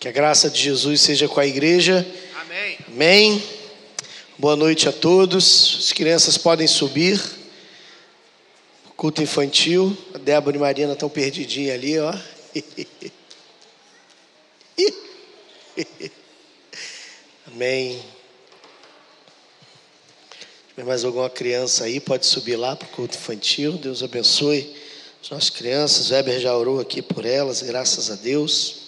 Que a graça de Jesus seja com a igreja. Amém. Amém. Boa noite a todos. As crianças podem subir. Culto infantil. A Débora e Marina estão perdidinhas ali, ó. Amém. Tem mais alguma criança aí? Pode subir lá para o culto infantil. Deus abençoe as nossas crianças. O Weber já orou aqui por elas, graças a Deus.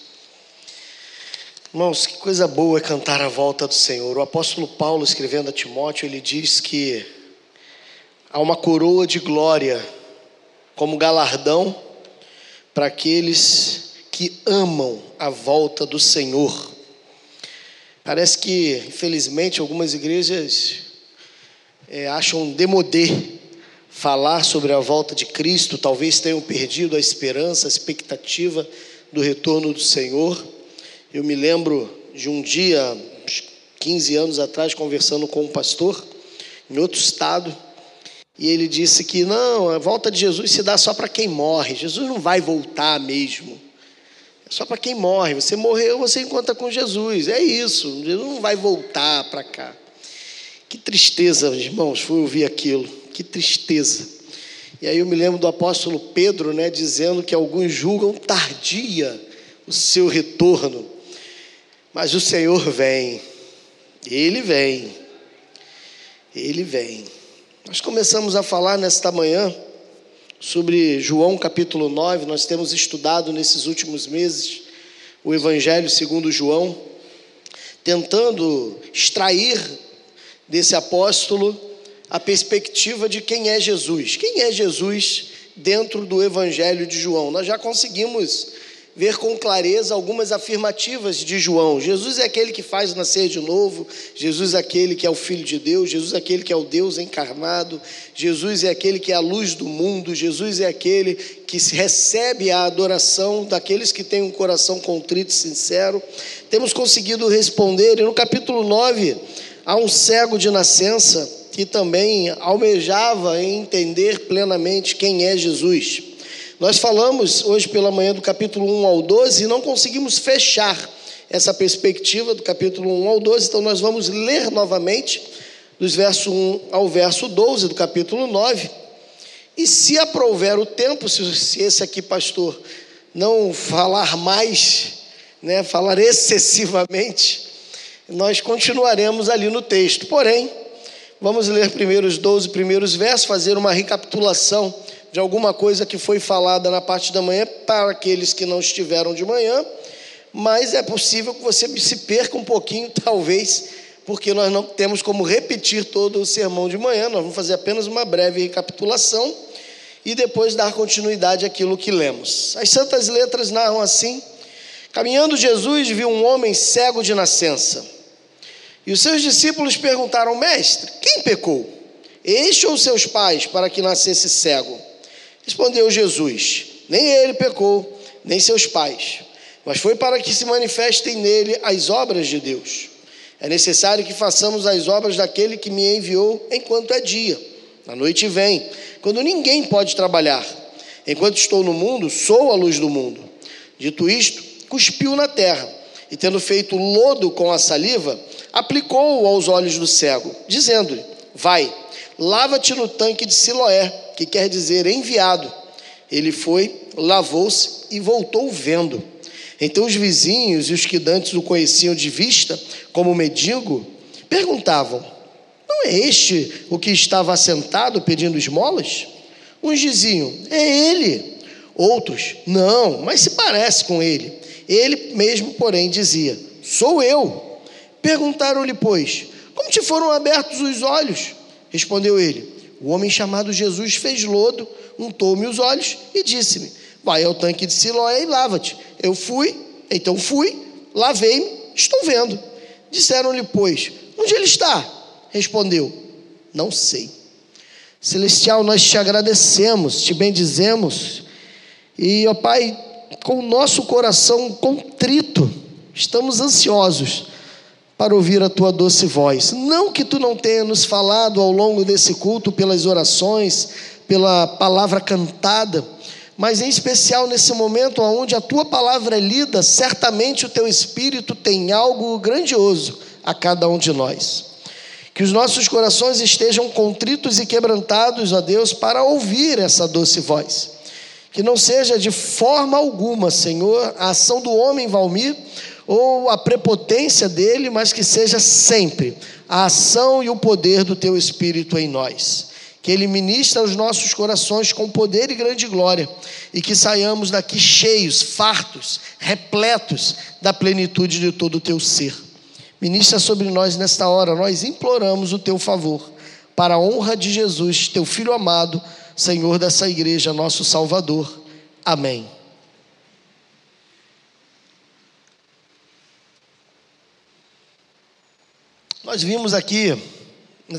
Irmãos, que coisa boa é cantar a volta do Senhor. O apóstolo Paulo, escrevendo a Timóteo, ele diz que há uma coroa de glória como galardão para aqueles que amam a volta do Senhor. Parece que, infelizmente, algumas igrejas é, acham demodê falar sobre a volta de Cristo, talvez tenham perdido a esperança, a expectativa do retorno do Senhor. Eu me lembro de um dia, 15 anos atrás, conversando com um pastor em outro estado, e ele disse que não, a volta de Jesus se dá só para quem morre. Jesus não vai voltar mesmo. É só para quem morre. Você morreu, você encontra com Jesus. É isso. Jesus não vai voltar para cá. Que tristeza, irmãos, foi ouvir aquilo. Que tristeza. E aí eu me lembro do apóstolo Pedro, né, dizendo que alguns julgam tardia o seu retorno. Mas o Senhor vem, Ele vem, Ele vem. Nós começamos a falar nesta manhã sobre João capítulo 9, nós temos estudado nesses últimos meses o Evangelho segundo João, tentando extrair desse apóstolo a perspectiva de quem é Jesus. Quem é Jesus dentro do Evangelho de João? Nós já conseguimos ver com clareza algumas afirmativas de João. Jesus é aquele que faz nascer de novo, Jesus é aquele que é o Filho de Deus, Jesus é aquele que é o Deus encarnado, Jesus é aquele que é a luz do mundo, Jesus é aquele que recebe a adoração daqueles que têm um coração contrito e sincero. Temos conseguido responder, e no capítulo 9, há um cego de nascença que também almejava entender plenamente quem é Jesus. Nós falamos hoje pela manhã do capítulo 1 ao 12 e não conseguimos fechar essa perspectiva do capítulo 1 ao 12, então nós vamos ler novamente, dos versos 1 ao verso 12 do capítulo 9. E se aprover o tempo, se esse aqui, pastor, não falar mais, né, falar excessivamente, nós continuaremos ali no texto. Porém, vamos ler primeiro os 12 primeiros versos, fazer uma recapitulação de alguma coisa que foi falada na parte da manhã para aqueles que não estiveram de manhã, mas é possível que você se perca um pouquinho, talvez, porque nós não temos como repetir todo o sermão de manhã, nós vamos fazer apenas uma breve recapitulação e depois dar continuidade àquilo que lemos. As santas letras narram assim: Caminhando Jesus viu um homem cego de nascença. E os seus discípulos perguntaram: Mestre, quem pecou? Este ou seus pais para que nascesse cego? Respondeu Jesus: Nem ele pecou, nem seus pais, mas foi para que se manifestem nele as obras de Deus. É necessário que façamos as obras daquele que me enviou enquanto é dia. A noite vem, quando ninguém pode trabalhar. Enquanto estou no mundo, sou a luz do mundo. Dito isto, cuspiu na terra e, tendo feito lodo com a saliva, aplicou-o aos olhos do cego, dizendo-lhe: Vai, lava-te no tanque de Siloé que quer dizer enviado. Ele foi, lavou-se e voltou vendo. Então os vizinhos e os que dantes o conheciam de vista, como mendigo, perguntavam: Não é este o que estava assentado pedindo esmolas? Uns diziam: É ele. Outros: Não, mas se parece com ele. Ele mesmo, porém, dizia: Sou eu. Perguntaram-lhe, pois: Como te foram abertos os olhos? Respondeu ele: o homem chamado Jesus fez lodo, untou-me os olhos e disse-me: Vai ao tanque de Siloé e lava-te. Eu fui, então fui, lavei-me, estou vendo. Disseram-lhe, pois, onde ele está? Respondeu: Não sei. Celestial, nós te agradecemos, te bendizemos, e, ó Pai, com o nosso coração contrito, estamos ansiosos para ouvir a tua doce voz. Não que tu não tenha nos falado ao longo desse culto pelas orações, pela palavra cantada, mas em especial nesse momento onde a tua palavra é lida, certamente o teu espírito tem algo grandioso a cada um de nós. Que os nossos corações estejam contritos e quebrantados, ó Deus, para ouvir essa doce voz. Que não seja de forma alguma, Senhor, a ação do homem Valmir ou a prepotência dele, mas que seja sempre a ação e o poder do teu Espírito em nós. Que ele ministre aos nossos corações com poder e grande glória e que saiamos daqui cheios, fartos, repletos da plenitude de todo o teu ser. Ministra sobre nós nesta hora, nós imploramos o teu favor, para a honra de Jesus, teu filho amado, Senhor dessa igreja, nosso Salvador. Amém. Nós vimos aqui,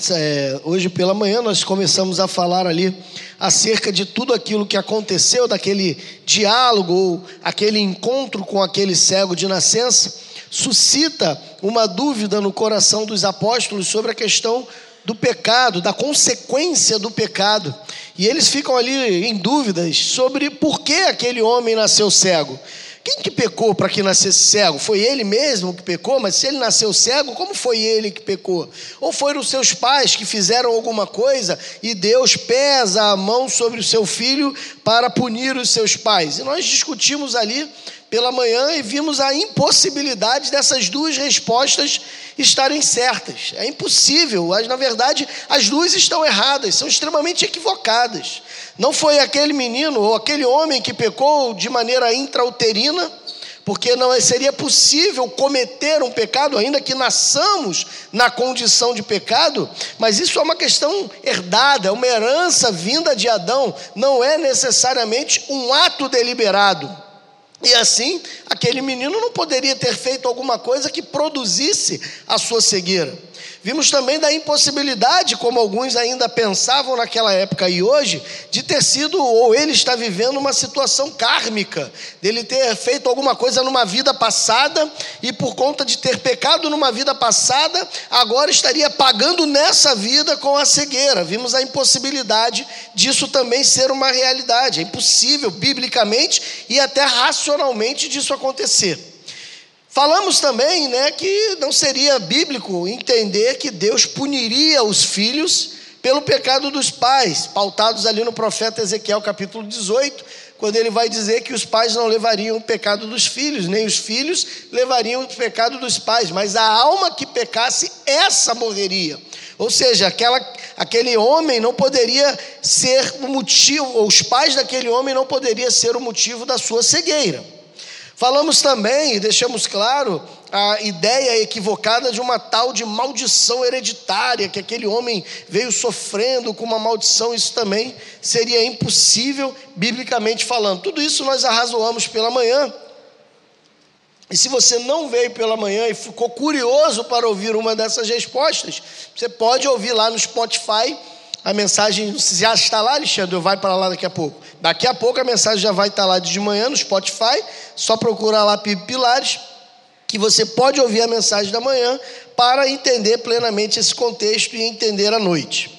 é, hoje pela manhã, nós começamos a falar ali acerca de tudo aquilo que aconteceu, daquele diálogo, ou aquele encontro com aquele cego de nascença suscita uma dúvida no coração dos apóstolos sobre a questão do pecado, da consequência do pecado. E eles ficam ali em dúvidas sobre por que aquele homem nasceu cego. Quem que pecou para que nascesse cego? Foi ele mesmo que pecou? Mas se ele nasceu cego, como foi ele que pecou? Ou foram seus pais que fizeram alguma coisa e Deus pesa a mão sobre o seu filho para punir os seus pais? E nós discutimos ali pela manhã e vimos a impossibilidade dessas duas respostas estarem certas. É impossível, mas na verdade as duas estão erradas, são extremamente equivocadas. Não foi aquele menino ou aquele homem que pecou de maneira intrauterina, porque não seria possível cometer um pecado, ainda que nasçamos na condição de pecado, mas isso é uma questão herdada, é uma herança vinda de Adão, não é necessariamente um ato deliberado. E assim, aquele menino não poderia ter feito alguma coisa que produzisse a sua cegueira. Vimos também da impossibilidade, como alguns ainda pensavam naquela época e hoje, de ter sido, ou ele está vivendo uma situação kármica, dele ter feito alguma coisa numa vida passada e por conta de ter pecado numa vida passada, agora estaria pagando nessa vida com a cegueira. Vimos a impossibilidade disso também ser uma realidade. É impossível, biblicamente e até racionalmente, disso acontecer. Falamos também né, que não seria bíblico entender que Deus puniria os filhos pelo pecado dos pais, pautados ali no profeta Ezequiel capítulo 18, quando ele vai dizer que os pais não levariam o pecado dos filhos, nem os filhos levariam o pecado dos pais, mas a alma que pecasse, essa morreria. Ou seja, aquela, aquele homem não poderia ser o motivo, ou os pais daquele homem não poderiam ser o motivo da sua cegueira. Falamos também e deixamos claro a ideia equivocada de uma tal de maldição hereditária, que aquele homem veio sofrendo com uma maldição, isso também seria impossível, biblicamente falando. Tudo isso nós arrazoamos pela manhã. E se você não veio pela manhã e ficou curioso para ouvir uma dessas respostas, você pode ouvir lá no Spotify a mensagem já está lá, Alexandre, vai para lá daqui a pouco. Daqui a pouco a mensagem já vai estar lá de manhã no Spotify, só procurar lá Pilares, que você pode ouvir a mensagem da manhã para entender plenamente esse contexto e entender a noite.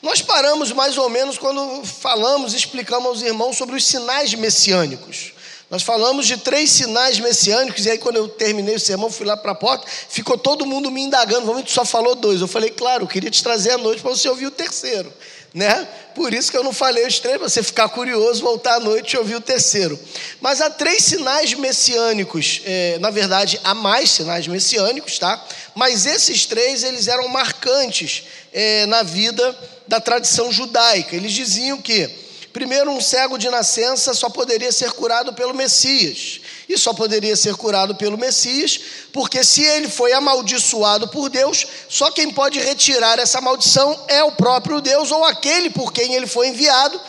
Nós paramos mais ou menos quando falamos, explicamos aos irmãos sobre os sinais messiânicos. Nós falamos de três sinais messiânicos, e aí, quando eu terminei o sermão, fui lá para a porta, ficou todo mundo me indagando. Vamos, tu só falou dois. Eu falei, claro, eu queria te trazer à noite para você ouvir o terceiro. Né? Por isso que eu não falei os três, para você ficar curioso, voltar à noite e ouvir o terceiro. Mas há três sinais messiânicos, é, na verdade, há mais sinais messiânicos, tá? Mas esses três, eles eram marcantes é, na vida da tradição judaica. Eles diziam que Primeiro, um cego de nascença só poderia ser curado pelo Messias. E só poderia ser curado pelo Messias, porque se ele foi amaldiçoado por Deus, só quem pode retirar essa maldição é o próprio Deus ou aquele por quem ele foi enviado.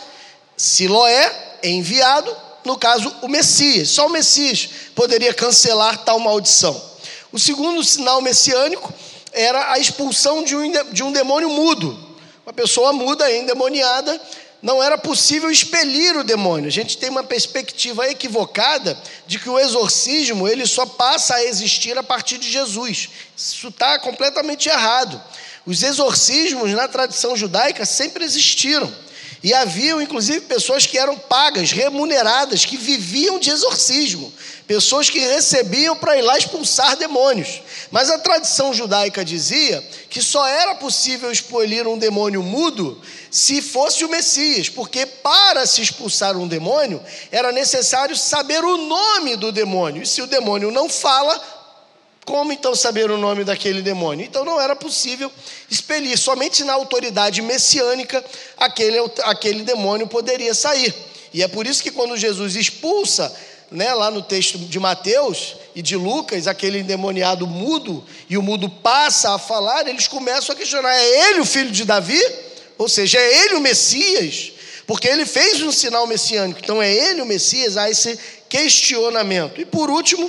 Se Loé é enviado, no caso, o Messias. Só o Messias poderia cancelar tal maldição. O segundo sinal messiânico era a expulsão de um, de um demônio mudo. Uma pessoa muda, endemoniada, não era possível expelir o demônio. A gente tem uma perspectiva equivocada de que o exorcismo ele só passa a existir a partir de Jesus. Isso está completamente errado. Os exorcismos na tradição judaica sempre existiram. E haviam, inclusive, pessoas que eram pagas, remuneradas, que viviam de exorcismo, pessoas que recebiam para ir lá expulsar demônios. Mas a tradição judaica dizia que só era possível expelir um demônio mudo se fosse o Messias, porque para se expulsar um demônio era necessário saber o nome do demônio. E se o demônio não fala, como então saber o nome daquele demônio? Então não era possível expelir, somente na autoridade messiânica aquele, aquele demônio poderia sair. E é por isso que quando Jesus expulsa, né, lá no texto de Mateus e de Lucas, aquele endemoniado mudo, e o mudo passa a falar, eles começam a questionar: é ele o filho de Davi? Ou seja, é ele o Messias? Porque ele fez um sinal messiânico, então é ele o Messias? Há esse questionamento. E por último,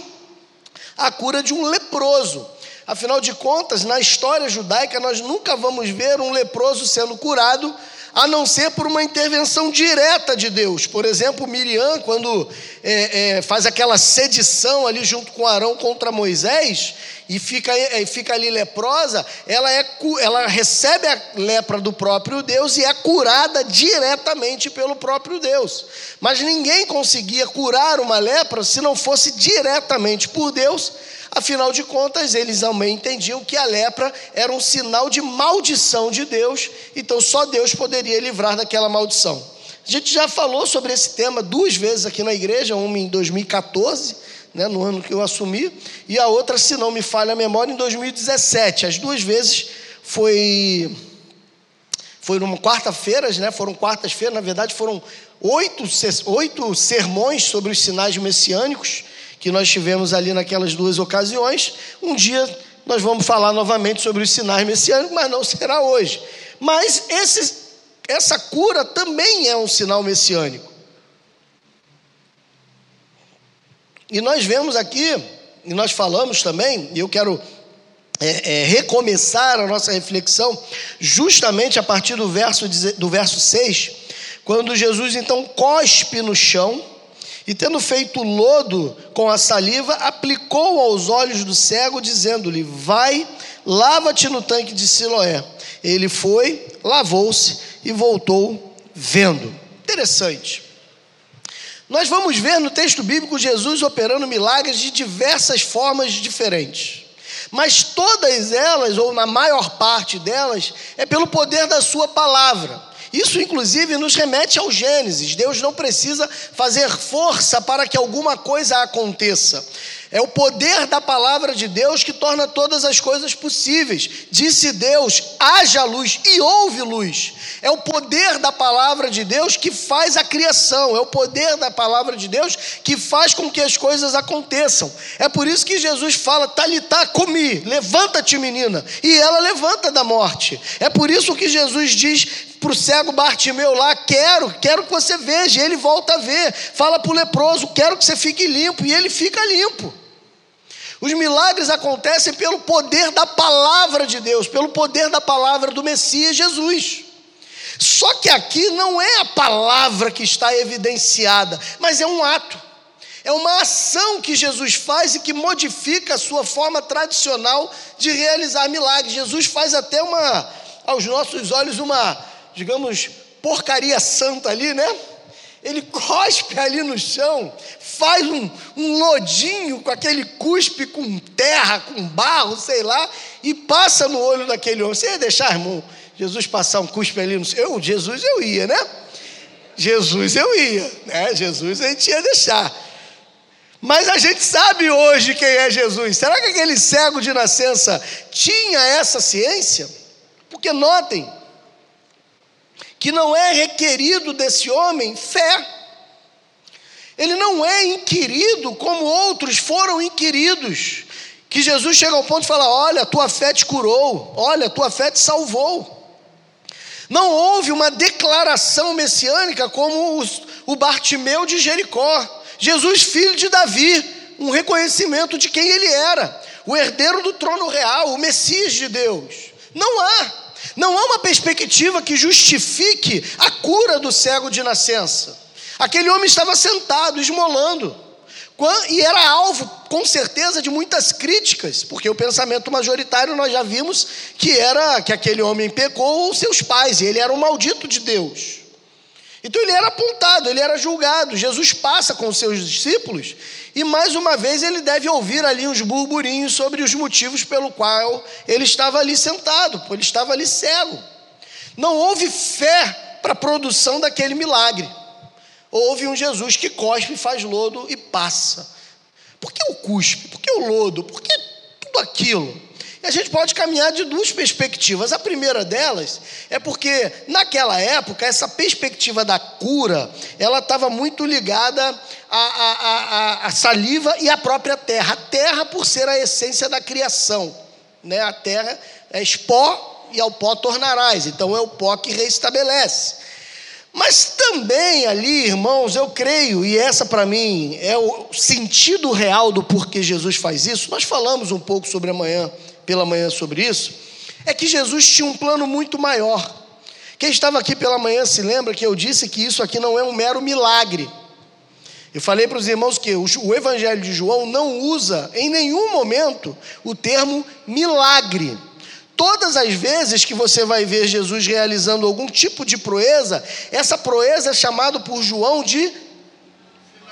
a cura de um leproso. Afinal de contas, na história judaica, nós nunca vamos ver um leproso sendo curado, a não ser por uma intervenção direta de Deus. Por exemplo, Miriam, quando é, é, faz aquela sedição ali junto com Arão contra Moisés, e fica, é, fica ali leprosa, ela, é, ela recebe a lepra do próprio Deus e é curada diretamente pelo próprio Deus. Mas ninguém conseguia curar uma lepra se não fosse diretamente por Deus, afinal de contas, eles também entendiam que a lepra era um sinal de maldição de Deus, então só Deus poderia livrar daquela maldição. A gente já falou sobre esse tema duas vezes aqui na igreja, uma em 2014 né, no ano que eu assumi, e a outra, se não me falha a memória, em 2017. As duas vezes foi foi numa quarta-feiras, né? Foram quartas-feiras, na verdade foram oito, oito sermões sobre os sinais messiânicos que nós tivemos ali naquelas duas ocasiões. Um dia nós vamos falar novamente sobre os sinais messiânicos, mas não será hoje. Mas esse, essa cura também é um sinal messiânico. E nós vemos aqui, e nós falamos também, e eu quero é, é, recomeçar a nossa reflexão, justamente a partir do verso, do verso 6, quando Jesus então cospe no chão, e tendo feito lodo com a saliva, aplicou aos olhos do cego, dizendo-lhe: Vai, lava-te no tanque de Siloé. Ele foi, lavou-se e voltou vendo. Interessante. Nós vamos ver no texto bíblico Jesus operando milagres de diversas formas diferentes. Mas todas elas, ou na maior parte delas, é pelo poder da Sua palavra. Isso, inclusive, nos remete ao Gênesis. Deus não precisa fazer força para que alguma coisa aconteça. É o poder da palavra de Deus que torna todas as coisas possíveis. Disse Deus: haja luz e houve luz. É o poder da palavra de Deus que faz a criação. É o poder da palavra de Deus que faz com que as coisas aconteçam. É por isso que Jesus fala: Talitá, comi, levanta-te, menina. E ela levanta da morte. É por isso que Jesus diz para o cego Bartimeu lá: Quero, quero que você veja. E ele volta a ver. Fala para o leproso: Quero que você fique limpo. E ele fica limpo. Os milagres acontecem pelo poder da palavra de Deus, pelo poder da palavra do Messias Jesus. Só que aqui não é a palavra que está evidenciada, mas é um ato. É uma ação que Jesus faz e que modifica a sua forma tradicional de realizar milagres. Jesus faz até uma, aos nossos olhos, uma, digamos, porcaria santa ali, né? Ele cospe ali no chão, faz um, um lodinho com aquele cuspe com terra, com barro, sei lá, e passa no olho daquele homem. Você ia deixar, irmão, Jesus passar um cuspe ali no. Eu, Jesus, eu ia, né? Jesus eu ia, né? Jesus a gente ia deixar. Mas a gente sabe hoje quem é Jesus. Será que aquele cego de nascença tinha essa ciência? Porque notem que não é requerido desse homem fé. Ele não é inquirido como outros foram inquiridos. Que Jesus chega ao ponto e fala: Olha, tua fé te curou, olha, tua fé te salvou. Não houve uma declaração messiânica como o Bartimeu de Jericó. Jesus, filho de Davi, um reconhecimento de quem ele era, o herdeiro do trono real, o Messias de Deus. Não há. Não há uma perspectiva que justifique a cura do cego de nascença. Aquele homem estava sentado, esmolando, e era alvo, com certeza, de muitas críticas, porque o pensamento majoritário nós já vimos que era que aquele homem pecou seus pais, e ele era um maldito de Deus. Então ele era apontado, ele era julgado. Jesus passa com os seus discípulos e mais uma vez ele deve ouvir ali uns burburinhos sobre os motivos pelo qual ele estava ali sentado, ele estava ali cego. Não houve fé para a produção daquele milagre. Houve um Jesus que cospe, faz lodo e passa. Por que o cuspe? Por que o lodo? Por que tudo aquilo? a gente pode caminhar de duas perspectivas. A primeira delas é porque naquela época essa perspectiva da cura ela estava muito ligada à, à, à, à, saliva e à própria terra. A terra por ser a essência da criação, né? A terra é pó e ao pó tornarás. Então é o pó que reestabelece. Mas também ali, irmãos, eu creio, e essa para mim é o sentido real do porquê Jesus faz isso. Nós falamos um pouco sobre amanhã pela manhã sobre isso, é que Jesus tinha um plano muito maior. Quem estava aqui pela manhã se lembra que eu disse que isso aqui não é um mero milagre. Eu falei para os irmãos que o Evangelho de João não usa em nenhum momento o termo milagre. Todas as vezes que você vai ver Jesus realizando algum tipo de proeza, essa proeza é chamada por João de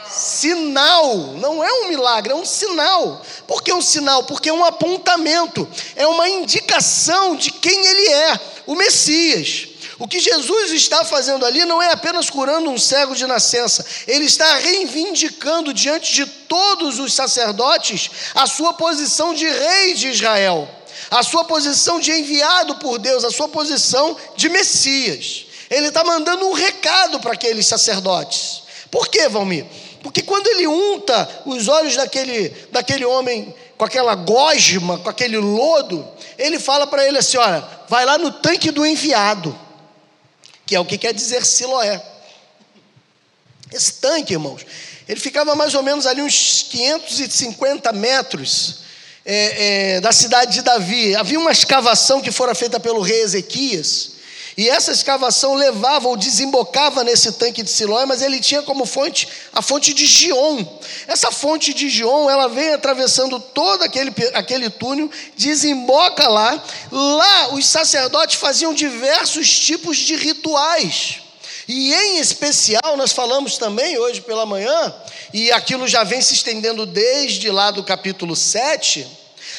sinal, não é um milagre, é um sinal. Por que um sinal? Porque é um apontamento, é uma indicação de quem ele é, o Messias. O que Jesus está fazendo ali não é apenas curando um cego de nascença, ele está reivindicando diante de todos os sacerdotes a sua posição de rei de Israel, a sua posição de enviado por Deus, a sua posição de Messias. Ele está mandando um recado para aqueles sacerdotes. Por quê, Valmir? Porque quando ele unta os olhos daquele, daquele homem com aquela gosma, com aquele lodo, ele fala para ele assim: olha, vai lá no tanque do enviado, que é o que quer dizer Siloé. Esse tanque, irmãos, ele ficava mais ou menos ali uns 550 metros é, é, da cidade de Davi. Havia uma escavação que fora feita pelo rei Ezequias. E essa escavação levava ou desembocava nesse tanque de Siloé, mas ele tinha como fonte a fonte de Gion. Essa fonte de Gion, ela vem atravessando todo aquele, aquele túnel, desemboca lá. Lá os sacerdotes faziam diversos tipos de rituais. E em especial, nós falamos também hoje pela manhã, e aquilo já vem se estendendo desde lá do capítulo 7,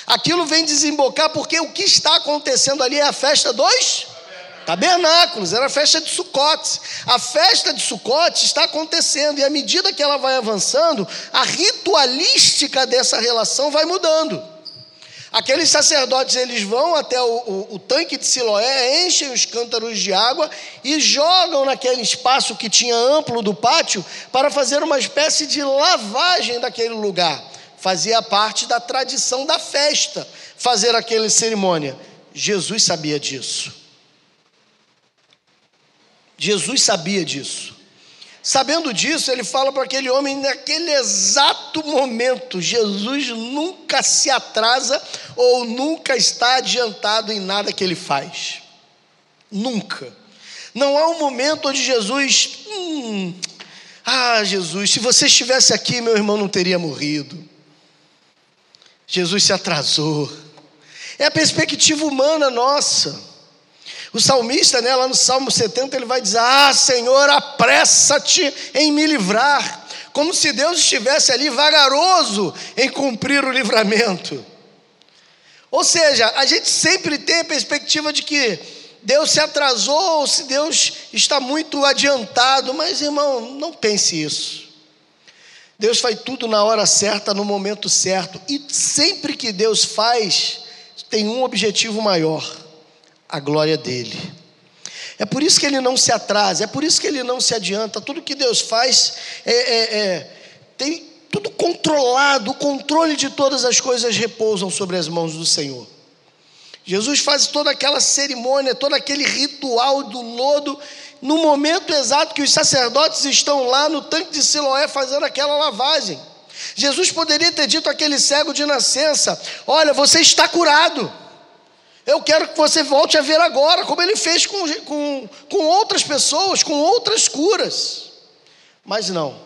aquilo vem desembocar porque o que está acontecendo ali é a festa dos tabernáculos, era a festa de Sucotes. A festa de Sucotes está acontecendo, e à medida que ela vai avançando, a ritualística dessa relação vai mudando. Aqueles sacerdotes eles vão até o, o, o, tanque de Siloé, enchem os cântaros de água e jogam naquele espaço que tinha amplo do pátio para fazer uma espécie de lavagem daquele lugar. Fazia parte da tradição da festa fazer aquela cerimônia. Jesus sabia disso. Jesus sabia disso. Sabendo disso, ele fala para aquele homem naquele exato momento: Jesus nunca se atrasa ou nunca está adiantado em nada que ele faz. Nunca. Não há um momento onde Jesus. Hum, ah, Jesus, se você estivesse aqui, meu irmão não teria morrido. Jesus se atrasou. É a perspectiva humana nossa. O salmista, né, lá no Salmo 70, ele vai dizer: Ah, Senhor, apressa-te em me livrar. Como se Deus estivesse ali vagaroso em cumprir o livramento. Ou seja, a gente sempre tem a perspectiva de que Deus se atrasou, ou se Deus está muito adiantado, mas irmão, não pense isso. Deus faz tudo na hora certa, no momento certo, e sempre que Deus faz, tem um objetivo maior a glória dele. É por isso que ele não se atrasa, é por isso que ele não se adianta. Tudo que Deus faz é, é, é, tem tudo controlado, o controle de todas as coisas repousam sobre as mãos do Senhor. Jesus faz toda aquela cerimônia, todo aquele ritual do lodo, no momento exato que os sacerdotes estão lá no tanque de Siloé fazendo aquela lavagem. Jesus poderia ter dito àquele cego de nascença: Olha, você está curado. Eu quero que você volte a ver agora, como ele fez com, com, com outras pessoas, com outras curas. Mas não,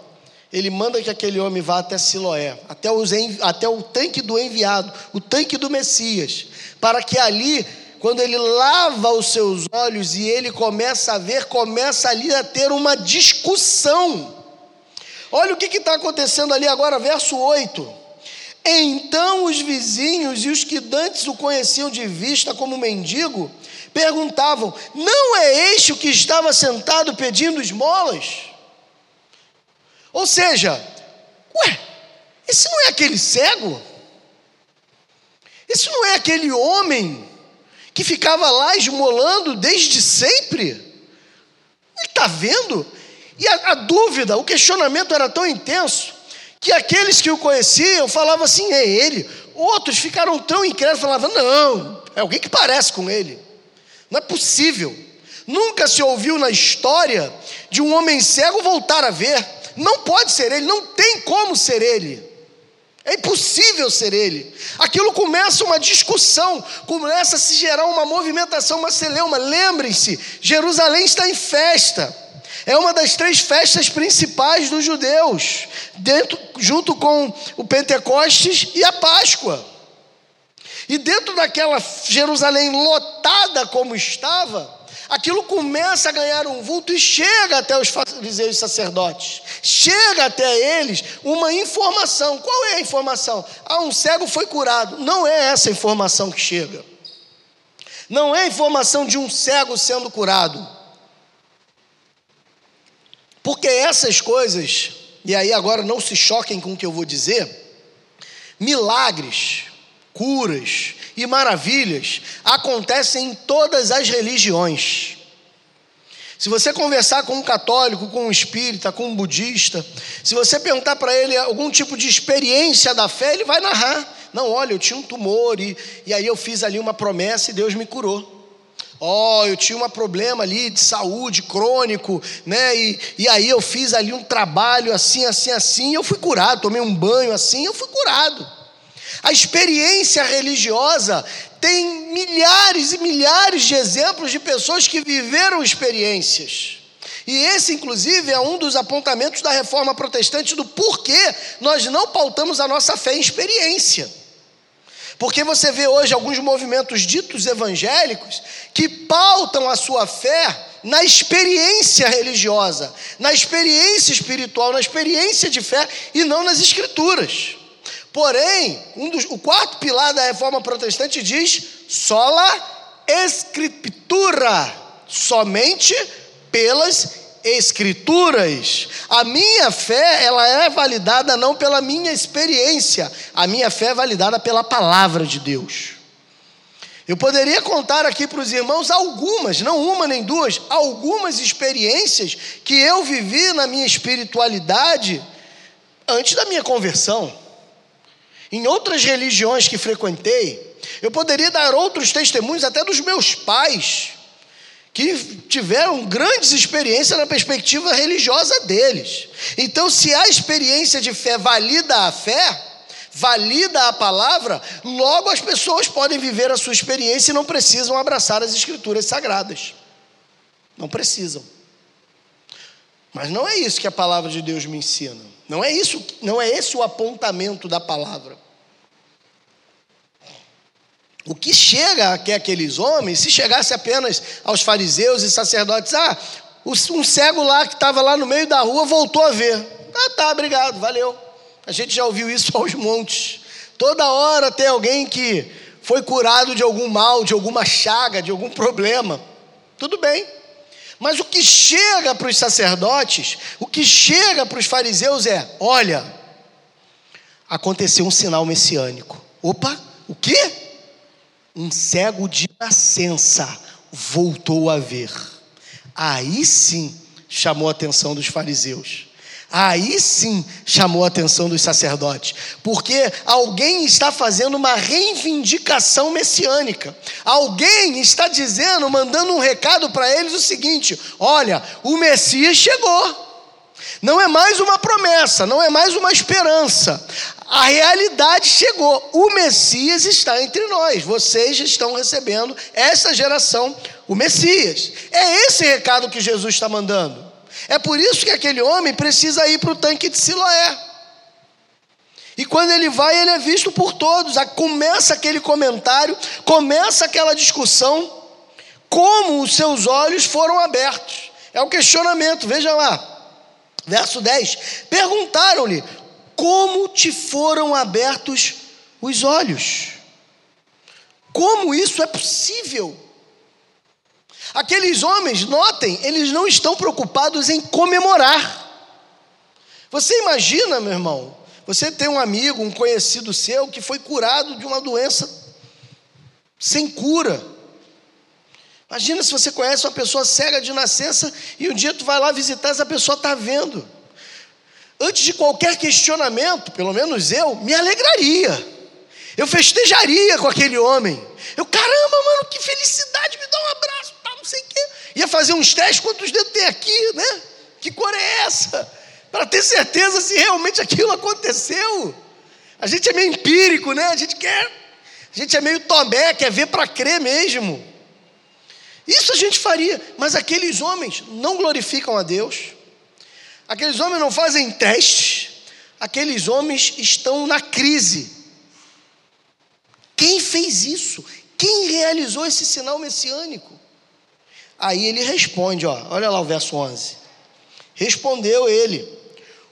ele manda que aquele homem vá até Siloé, até, os, até o tanque do enviado, o tanque do Messias, para que ali, quando ele lava os seus olhos e ele começa a ver, começa ali a ter uma discussão. Olha o que está acontecendo ali agora, verso 8. Então os vizinhos e os que dantes o conheciam de vista como mendigo perguntavam: Não é este o que estava sentado pedindo esmolas? Ou seja, ué, esse não é aquele cego? Esse não é aquele homem que ficava lá esmolando desde sempre? Ele está vendo? E a, a dúvida, o questionamento era tão intenso que aqueles que o conheciam falavam assim: é ele. Outros ficaram tão incrédulos, falavam: não, é alguém que parece com ele. Não é possível. Nunca se ouviu na história de um homem cego voltar a ver. Não pode ser ele, não tem como ser ele. É impossível ser ele. Aquilo começa uma discussão, começa a se gerar uma movimentação, uma celeuma. Lembrem-se, Jerusalém está em festa. É uma das três festas principais dos judeus, dentro, junto com o Pentecostes e a Páscoa. E dentro daquela Jerusalém lotada como estava, aquilo começa a ganhar um vulto e chega até os fariseus e sacerdotes. Chega até eles uma informação. Qual é a informação? Ah, um cego foi curado. Não é essa informação que chega. Não é a informação de um cego sendo curado. Porque essas coisas, e aí agora não se choquem com o que eu vou dizer, milagres, curas e maravilhas acontecem em todas as religiões. Se você conversar com um católico, com um espírita, com um budista, se você perguntar para ele algum tipo de experiência da fé, ele vai narrar. Não, olha, eu tinha um tumor e, e aí eu fiz ali uma promessa e Deus me curou. Ó, oh, eu tinha um problema ali de saúde crônico, né? E, e aí eu fiz ali um trabalho assim, assim, assim, e eu fui curado. Tomei um banho assim, eu fui curado. A experiência religiosa tem milhares e milhares de exemplos de pessoas que viveram experiências. E esse, inclusive, é um dos apontamentos da reforma protestante do porquê nós não pautamos a nossa fé em experiência. Porque você vê hoje alguns movimentos ditos evangélicos que pautam a sua fé na experiência religiosa, na experiência espiritual, na experiência de fé e não nas escrituras. Porém, um dos, o quarto pilar da reforma protestante diz: sola escritura, somente pelas escrituras. A minha fé, ela é validada não pela minha experiência, a minha fé é validada pela palavra de Deus. Eu poderia contar aqui para os irmãos algumas, não uma nem duas, algumas experiências que eu vivi na minha espiritualidade antes da minha conversão. Em outras religiões que frequentei, eu poderia dar outros testemunhos até dos meus pais que tiveram grandes experiências na perspectiva religiosa deles. Então, se a experiência de fé valida a fé, valida a palavra, logo as pessoas podem viver a sua experiência e não precisam abraçar as escrituras sagradas. Não precisam. Mas não é isso que a palavra de Deus me ensina. Não é isso, não é esse o apontamento da palavra. O que chega aqui aqueles homens, se chegasse apenas aos fariseus e sacerdotes, ah, um cego lá que estava lá no meio da rua voltou a ver. Ah, tá, obrigado, valeu. A gente já ouviu isso aos montes. Toda hora tem alguém que foi curado de algum mal, de alguma chaga, de algum problema. Tudo bem. Mas o que chega para os sacerdotes, o que chega para os fariseus é: olha, aconteceu um sinal messiânico. Opa, o quê? Um cego de nascença voltou a ver. Aí sim chamou a atenção dos fariseus. Aí sim chamou a atenção dos sacerdotes, porque alguém está fazendo uma reivindicação messiânica. Alguém está dizendo, mandando um recado para eles o seguinte: olha, o Messias chegou. Não é mais uma promessa, não é mais uma esperança. A realidade chegou. O Messias está entre nós. Vocês estão recebendo, essa geração, o Messias. É esse recado que Jesus está mandando. É por isso que aquele homem precisa ir para o tanque de Siloé. E quando ele vai, ele é visto por todos. Começa aquele comentário, começa aquela discussão. Como os seus olhos foram abertos? É o questionamento, veja lá. Verso 10: Perguntaram-lhe: Como te foram abertos os olhos? Como isso é possível? Aqueles homens, notem, eles não estão preocupados em comemorar. Você imagina, meu irmão, você tem um amigo, um conhecido seu que foi curado de uma doença sem cura. Imagina se você conhece uma pessoa cega de nascença e um dia tu vai lá visitar, essa pessoa está vendo. Antes de qualquer questionamento, pelo menos eu, me alegraria. Eu festejaria com aquele homem. Eu, caramba, mano, que felicidade, me dá um abraço, tá, não sei o quê. Ia fazer uns testes, quantos dedos tem aqui, né? Que cor é essa? Para ter certeza se realmente aquilo aconteceu. A gente é meio empírico, né? A gente quer, a gente é meio tomé, quer ver para crer mesmo. Isso a gente faria, mas aqueles homens não glorificam a Deus. Aqueles homens não fazem testes. Aqueles homens estão na crise. Quem fez isso? Quem realizou esse sinal messiânico? Aí ele responde, ó, olha lá o verso 11. Respondeu ele,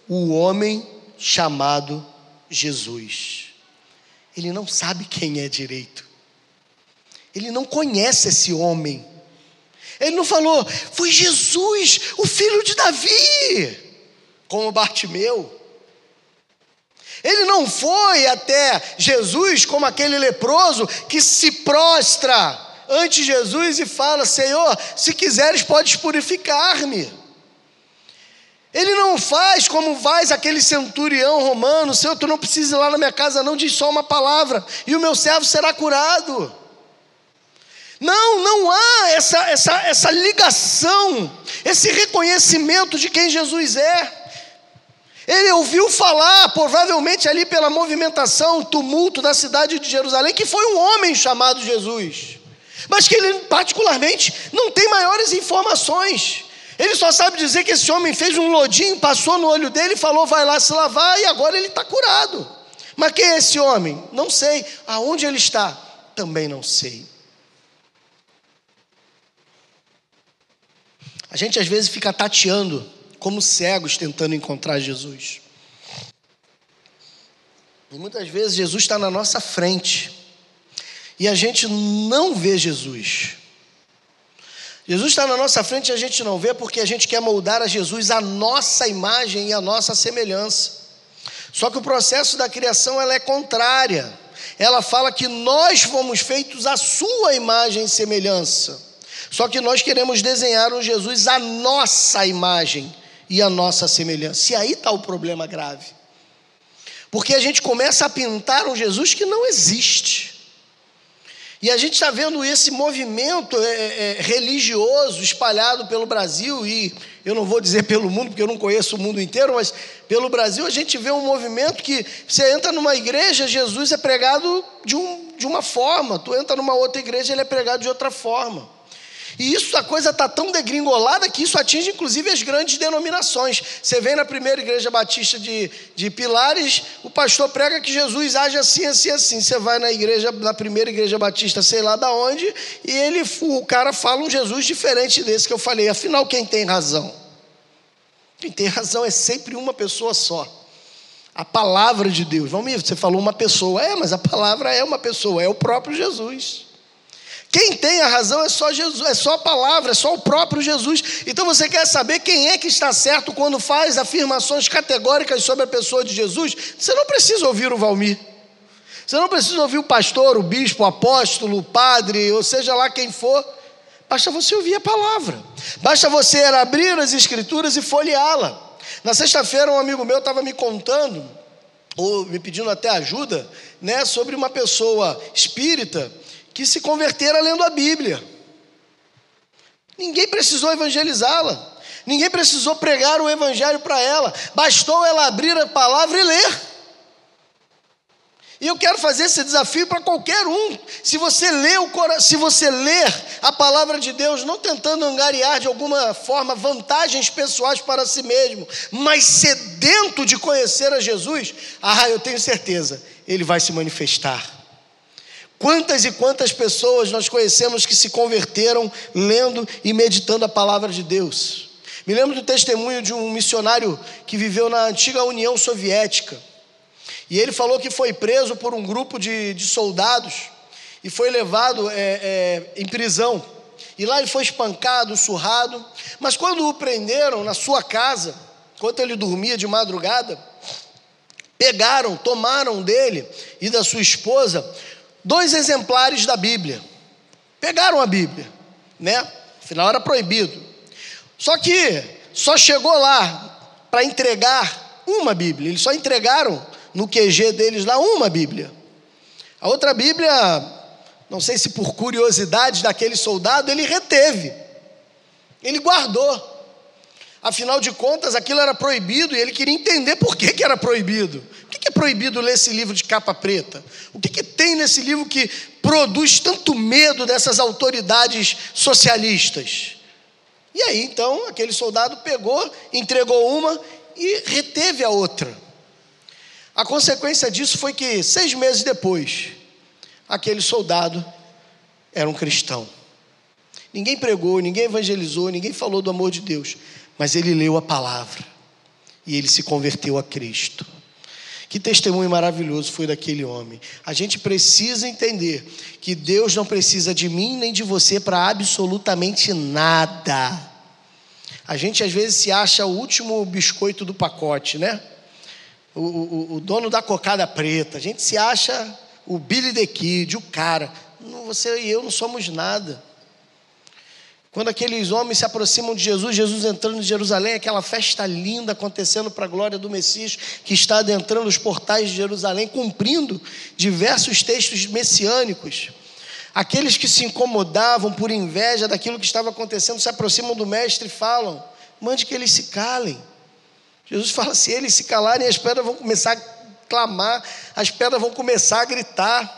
o homem chamado Jesus. Ele não sabe quem é direito. Ele não conhece esse homem. Ele não falou, foi Jesus, o filho de Davi, como Bartimeu. Ele não foi até Jesus como aquele leproso que se prostra ante Jesus e fala: Senhor, se quiseres, podes purificar-me. Ele não faz como faz aquele centurião romano: Senhor, tu não precisa ir lá na minha casa, não, diz só uma palavra, e o meu servo será curado. Não, não há essa, essa, essa ligação, esse reconhecimento de quem Jesus é. Ele ouviu falar, provavelmente ali pela movimentação, tumulto da cidade de Jerusalém, que foi um homem chamado Jesus, mas que ele, particularmente, não tem maiores informações. Ele só sabe dizer que esse homem fez um lodinho, passou no olho dele, falou, vai lá se lavar, e agora ele está curado. Mas quem é esse homem? Não sei. Aonde ele está? Também não sei. A gente às vezes fica tateando como cegos tentando encontrar Jesus. E muitas vezes Jesus está na nossa frente e a gente não vê Jesus. Jesus está na nossa frente e a gente não vê porque a gente quer moldar a Jesus a nossa imagem e a nossa semelhança. Só que o processo da criação ela é contrária. Ela fala que nós fomos feitos à sua imagem e semelhança. Só que nós queremos desenhar um Jesus à nossa imagem e a nossa semelhança. E aí está o problema grave. Porque a gente começa a pintar um Jesus que não existe. E a gente está vendo esse movimento é, é, é, religioso espalhado pelo Brasil, e eu não vou dizer pelo mundo, porque eu não conheço o mundo inteiro, mas pelo Brasil a gente vê um movimento que você entra numa igreja, Jesus é pregado de, um, de uma forma, tu entra numa outra igreja, ele é pregado de outra forma. E isso, a coisa está tão degringolada que isso atinge inclusive as grandes denominações. Você vem na primeira igreja batista de, de Pilares, o pastor prega que Jesus age assim, assim, assim. Você vai na igreja, na primeira igreja batista, sei lá da onde, e ele, o cara fala um Jesus diferente desse que eu falei. Afinal, quem tem razão? Quem tem razão é sempre uma pessoa só. A palavra de Deus. Vamos ver, você falou uma pessoa. É, mas a palavra é uma pessoa, é o próprio Jesus. Quem tem a razão é só Jesus, é só a palavra, é só o próprio Jesus. Então você quer saber quem é que está certo quando faz afirmações categóricas sobre a pessoa de Jesus? Você não precisa ouvir o Valmir. Você não precisa ouvir o pastor, o bispo, o apóstolo, o padre, ou seja lá quem for. Basta você ouvir a palavra. Basta você abrir as escrituras e folheá-la. Na sexta-feira, um amigo meu estava me contando, ou me pedindo até ajuda, né, sobre uma pessoa espírita que se convertera lendo a Bíblia. Ninguém precisou evangelizá-la. Ninguém precisou pregar o evangelho para ela. Bastou ela abrir a palavra e ler. E eu quero fazer esse desafio para qualquer um. Se você lê o se você ler a palavra de Deus, não tentando angariar de alguma forma vantagens pessoais para si mesmo, mas sedento de conhecer a Jesus, ah, eu tenho certeza, ele vai se manifestar. Quantas e quantas pessoas nós conhecemos que se converteram lendo e meditando a palavra de Deus? Me lembro do testemunho de um missionário que viveu na antiga União Soviética. E ele falou que foi preso por um grupo de, de soldados e foi levado é, é, em prisão. E lá ele foi espancado, surrado. Mas quando o prenderam na sua casa, enquanto ele dormia de madrugada, pegaram, tomaram dele e da sua esposa dois exemplares da Bíblia. Pegaram a Bíblia, né? Afinal era proibido. Só que só chegou lá para entregar uma Bíblia. Eles só entregaram no QG deles lá uma Bíblia. A outra Bíblia, não sei se por curiosidade daquele soldado, ele reteve. Ele guardou. Afinal de contas, aquilo era proibido e ele queria entender por que, que era proibido. Por que, que é proibido ler esse livro de capa preta? O que, que tem nesse livro que produz tanto medo dessas autoridades socialistas? E aí, então, aquele soldado pegou, entregou uma e reteve a outra. A consequência disso foi que, seis meses depois, aquele soldado era um cristão. Ninguém pregou, ninguém evangelizou, ninguém falou do amor de Deus, mas ele leu a palavra e ele se converteu a Cristo. Que testemunho maravilhoso foi daquele homem. A gente precisa entender que Deus não precisa de mim nem de você para absolutamente nada. A gente às vezes se acha o último biscoito do pacote, né? o, o, o dono da cocada preta, a gente se acha o Billy the Kid, o cara. Você e eu não somos nada. Quando aqueles homens se aproximam de Jesus, Jesus entrando em Jerusalém, aquela festa linda acontecendo para a glória do Messias, que está adentrando os portais de Jerusalém, cumprindo diversos textos messiânicos. Aqueles que se incomodavam por inveja daquilo que estava acontecendo se aproximam do Mestre e falam: mande que eles se calem. Jesus fala: se eles se calarem, as pedras vão começar a clamar, as pedras vão começar a gritar.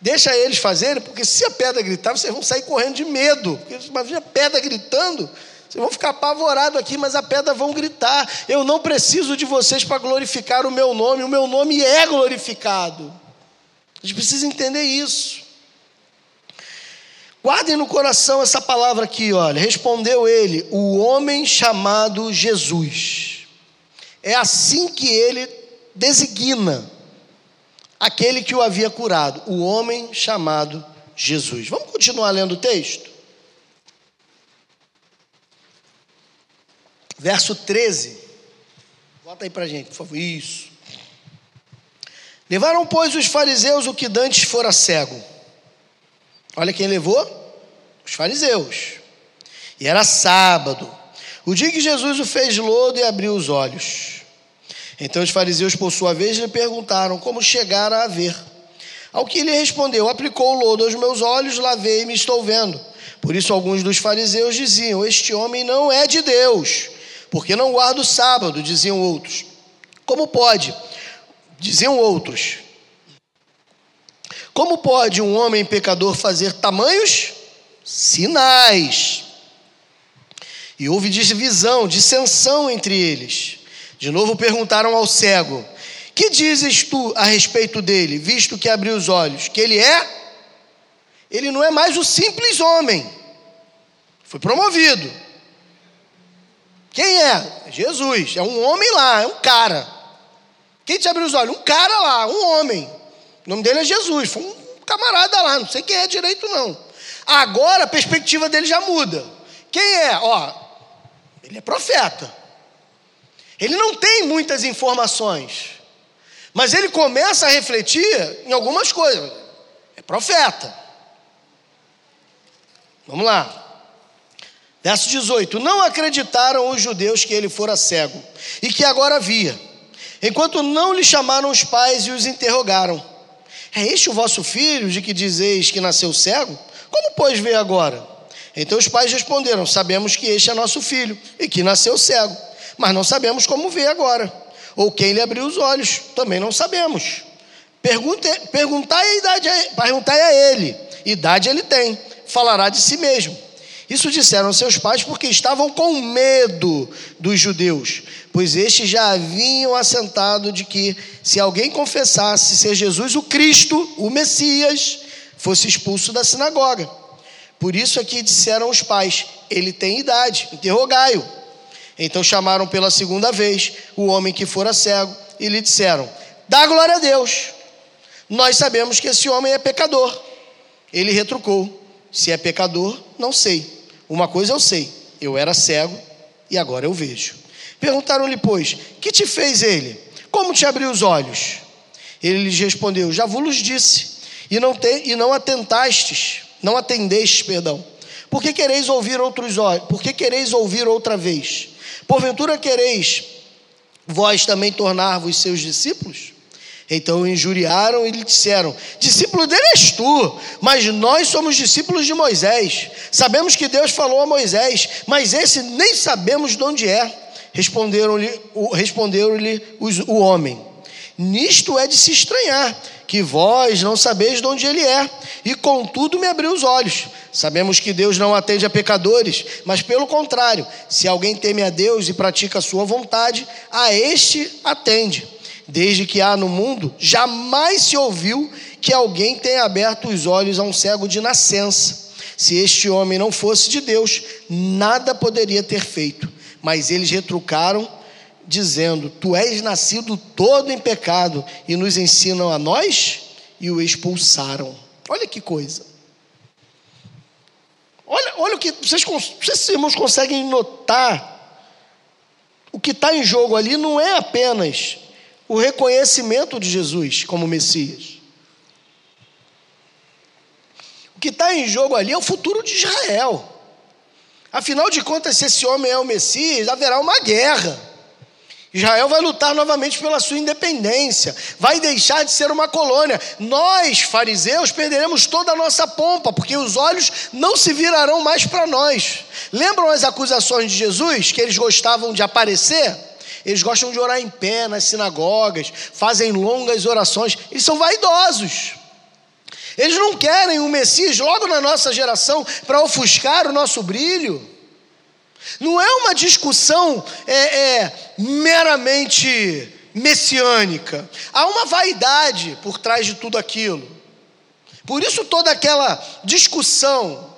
Deixa eles fazerem, porque se a pedra gritar, vocês vão sair correndo de medo. Porque imagina a pedra gritando, vocês vão ficar apavorados aqui, mas a pedra vão gritar. Eu não preciso de vocês para glorificar o meu nome, o meu nome é glorificado. A gente precisa entender isso. Guardem no coração essa palavra aqui, olha. Respondeu ele, o homem chamado Jesus. É assim que ele designa aquele que o havia curado, o homem chamado Jesus. Vamos continuar lendo o texto? Verso 13. Bota aí para gente, por favor. Isso. Levaram, pois, os fariseus o que dantes fora cego. Olha quem levou? Os fariseus. E era sábado. O dia que Jesus o fez lodo e abriu os olhos. Então os fariseus, por sua vez, lhe perguntaram como chegar a ver. Ao que ele respondeu: Aplicou o lodo aos meus olhos, lavei e me estou vendo. Por isso, alguns dos fariseus diziam: Este homem não é de Deus, porque não guarda o sábado, diziam outros. Como pode? Diziam outros. Como pode um homem pecador fazer tamanhos sinais? E houve divisão, dissensão entre eles. De novo perguntaram ao cego: Que dizes tu a respeito dele, visto que abriu os olhos? Que ele é? Ele não é mais o simples homem. Foi promovido. Quem é? Jesus. É um homem lá, é um cara. Quem te abriu os olhos? Um cara lá, um homem. O nome dele é Jesus. Foi um camarada lá, não sei quem é direito, não. Agora a perspectiva dele já muda. Quem é? Ó, ele é profeta. Ele não tem muitas informações, mas ele começa a refletir em algumas coisas. É profeta. Vamos lá. Verso 18: Não acreditaram os judeus que ele fora cego e que agora via, enquanto não lhe chamaram os pais e os interrogaram: É este o vosso filho de que dizeis que nasceu cego? Como, pois, vê agora? Então os pais responderam: Sabemos que este é nosso filho e que nasceu cego, mas não sabemos como vê agora, ou quem lhe abriu os olhos, também não sabemos. Perguntai, perguntai a idade, perguntai a ele. Idade ele tem, falará de si mesmo. Isso disseram seus pais porque estavam com medo dos judeus, pois estes já haviam assentado de que, se alguém confessasse ser Jesus o Cristo, o Messias, fosse expulso da sinagoga. Por isso aqui é disseram os pais: Ele tem idade, interrogai-o. Então chamaram pela segunda vez o homem que fora cego e lhe disseram: Dá glória a Deus. Nós sabemos que esse homem é pecador. Ele retrucou: Se é pecador, não sei. Uma coisa eu sei: eu era cego e agora eu vejo. Perguntaram-lhe, pois, que te fez ele? Como te abriu os olhos? Ele lhes respondeu: Já vos disse, e não, te, e não atentastes, não atendestes, perdão. Por que quereis ouvir outros olhos? Por que quereis ouvir outra vez? Porventura quereis vós também tornar-vos seus discípulos? Então injuriaram e lhe disseram: Discípulo dele és tu, mas nós somos discípulos de Moisés. Sabemos que Deus falou a Moisés, mas esse nem sabemos de onde é. Responderam-lhe responderam o homem: Nisto é de se estranhar, que vós não sabeis de onde ele é, e contudo me abriu os olhos. Sabemos que Deus não atende a pecadores, mas pelo contrário, se alguém teme a Deus e pratica a sua vontade, a este atende. Desde que há no mundo, jamais se ouviu que alguém tenha aberto os olhos a um cego de nascença. Se este homem não fosse de Deus, nada poderia ter feito. Mas eles retrucaram, dizendo: Tu és nascido todo em pecado, e nos ensinam a nós? E o expulsaram. Olha que coisa. Olha, olha o que vocês, vocês irmãos conseguem notar. O que está em jogo ali não é apenas o reconhecimento de Jesus como Messias. O que está em jogo ali é o futuro de Israel. Afinal de contas, se esse homem é o Messias, haverá uma guerra. Israel vai lutar novamente pela sua independência, vai deixar de ser uma colônia. Nós, fariseus, perderemos toda a nossa pompa, porque os olhos não se virarão mais para nós. Lembram as acusações de Jesus, que eles gostavam de aparecer? Eles gostam de orar em pé nas sinagogas, fazem longas orações, eles são vaidosos. Eles não querem um Messias logo na nossa geração para ofuscar o nosso brilho. Não é uma discussão é, é, meramente messiânica. Há uma vaidade por trás de tudo aquilo. Por isso toda aquela discussão.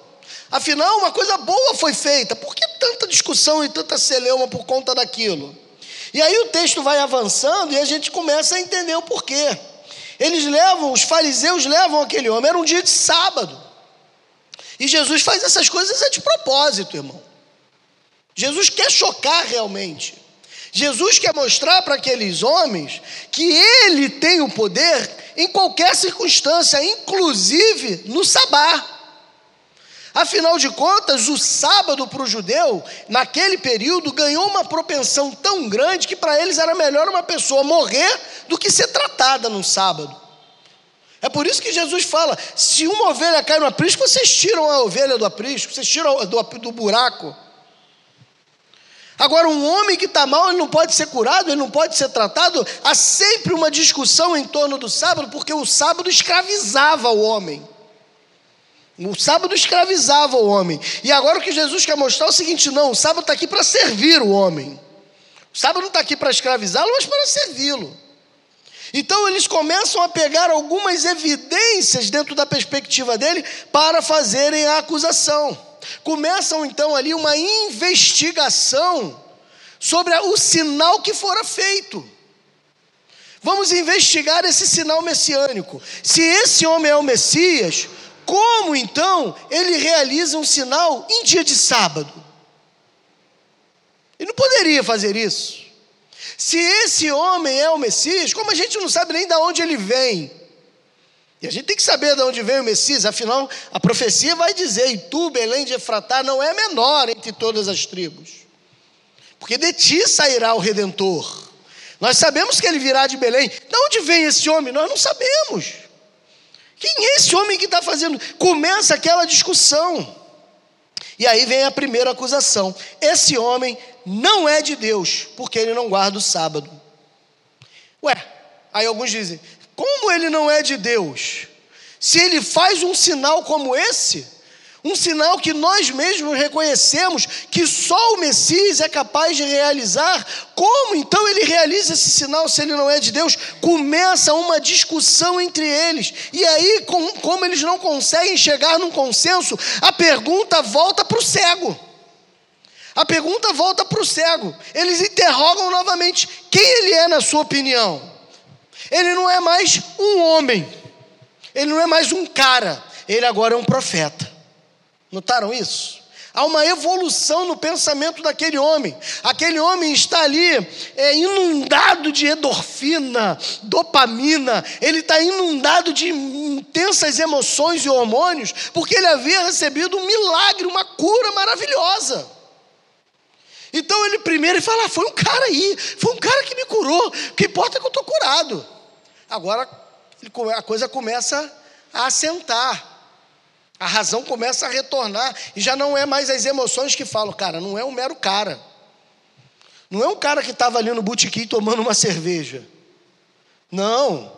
Afinal, uma coisa boa foi feita. Por que tanta discussão e tanta celeuma por conta daquilo? E aí o texto vai avançando e a gente começa a entender o porquê. Eles levam, os fariseus levam aquele homem, era um dia de sábado. E Jesus faz essas coisas é de propósito, irmão. Jesus quer chocar realmente. Jesus quer mostrar para aqueles homens que ele tem o poder em qualquer circunstância, inclusive no sabá. Afinal de contas, o sábado para o judeu, naquele período, ganhou uma propensão tão grande que para eles era melhor uma pessoa morrer do que ser tratada no sábado. É por isso que Jesus fala: se uma ovelha cai no aprisco, vocês tiram a ovelha do aprisco, vocês tiram do, do buraco. Agora, um homem que está mal, ele não pode ser curado, ele não pode ser tratado. Há sempre uma discussão em torno do sábado, porque o sábado escravizava o homem. O sábado escravizava o homem. E agora o que Jesus quer mostrar é o seguinte: não, o sábado está aqui para servir o homem. O sábado não está aqui para escravizá-lo, mas para servi-lo. Então eles começam a pegar algumas evidências dentro da perspectiva dele para fazerem a acusação. Começam então ali uma investigação sobre o sinal que fora feito. Vamos investigar esse sinal messiânico. Se esse homem é o Messias, como então ele realiza um sinal em dia de sábado? Ele não poderia fazer isso. Se esse homem é o Messias, como a gente não sabe nem de onde ele vem, e a gente tem que saber de onde vem o Messias, afinal, a profecia vai dizer: E tu, Belém de Efratá, não é menor entre todas as tribos, porque de ti sairá o redentor. Nós sabemos que ele virá de Belém. De onde vem esse homem? Nós não sabemos. Quem é esse homem que está fazendo? Começa aquela discussão. E aí vem a primeira acusação: esse homem não é de Deus, porque ele não guarda o sábado. Ué, aí alguns dizem: como ele não é de Deus? Se ele faz um sinal como esse, um sinal que nós mesmos reconhecemos que só o Messias é capaz de realizar. Como então ele realiza esse sinal se ele não é de Deus? Começa uma discussão entre eles. E aí, como eles não conseguem chegar num consenso, a pergunta volta para o cego. A pergunta volta para o cego. Eles interrogam novamente: quem ele é, na sua opinião? Ele não é mais um homem, ele não é mais um cara, ele agora é um profeta. Notaram isso? Há uma evolução no pensamento daquele homem. Aquele homem está ali é, inundado de endorfina, dopamina, ele está inundado de intensas emoções e hormônios, porque ele havia recebido um milagre, uma cura maravilhosa. Então ele primeiro fala: ah, foi um cara aí, foi um cara que me curou, o que importa é que eu estou curado. Agora a coisa começa a assentar. A razão começa a retornar e já não é mais as emoções que falam, cara, não é um mero cara. Não é um cara que estava ali no botequim tomando uma cerveja. Não,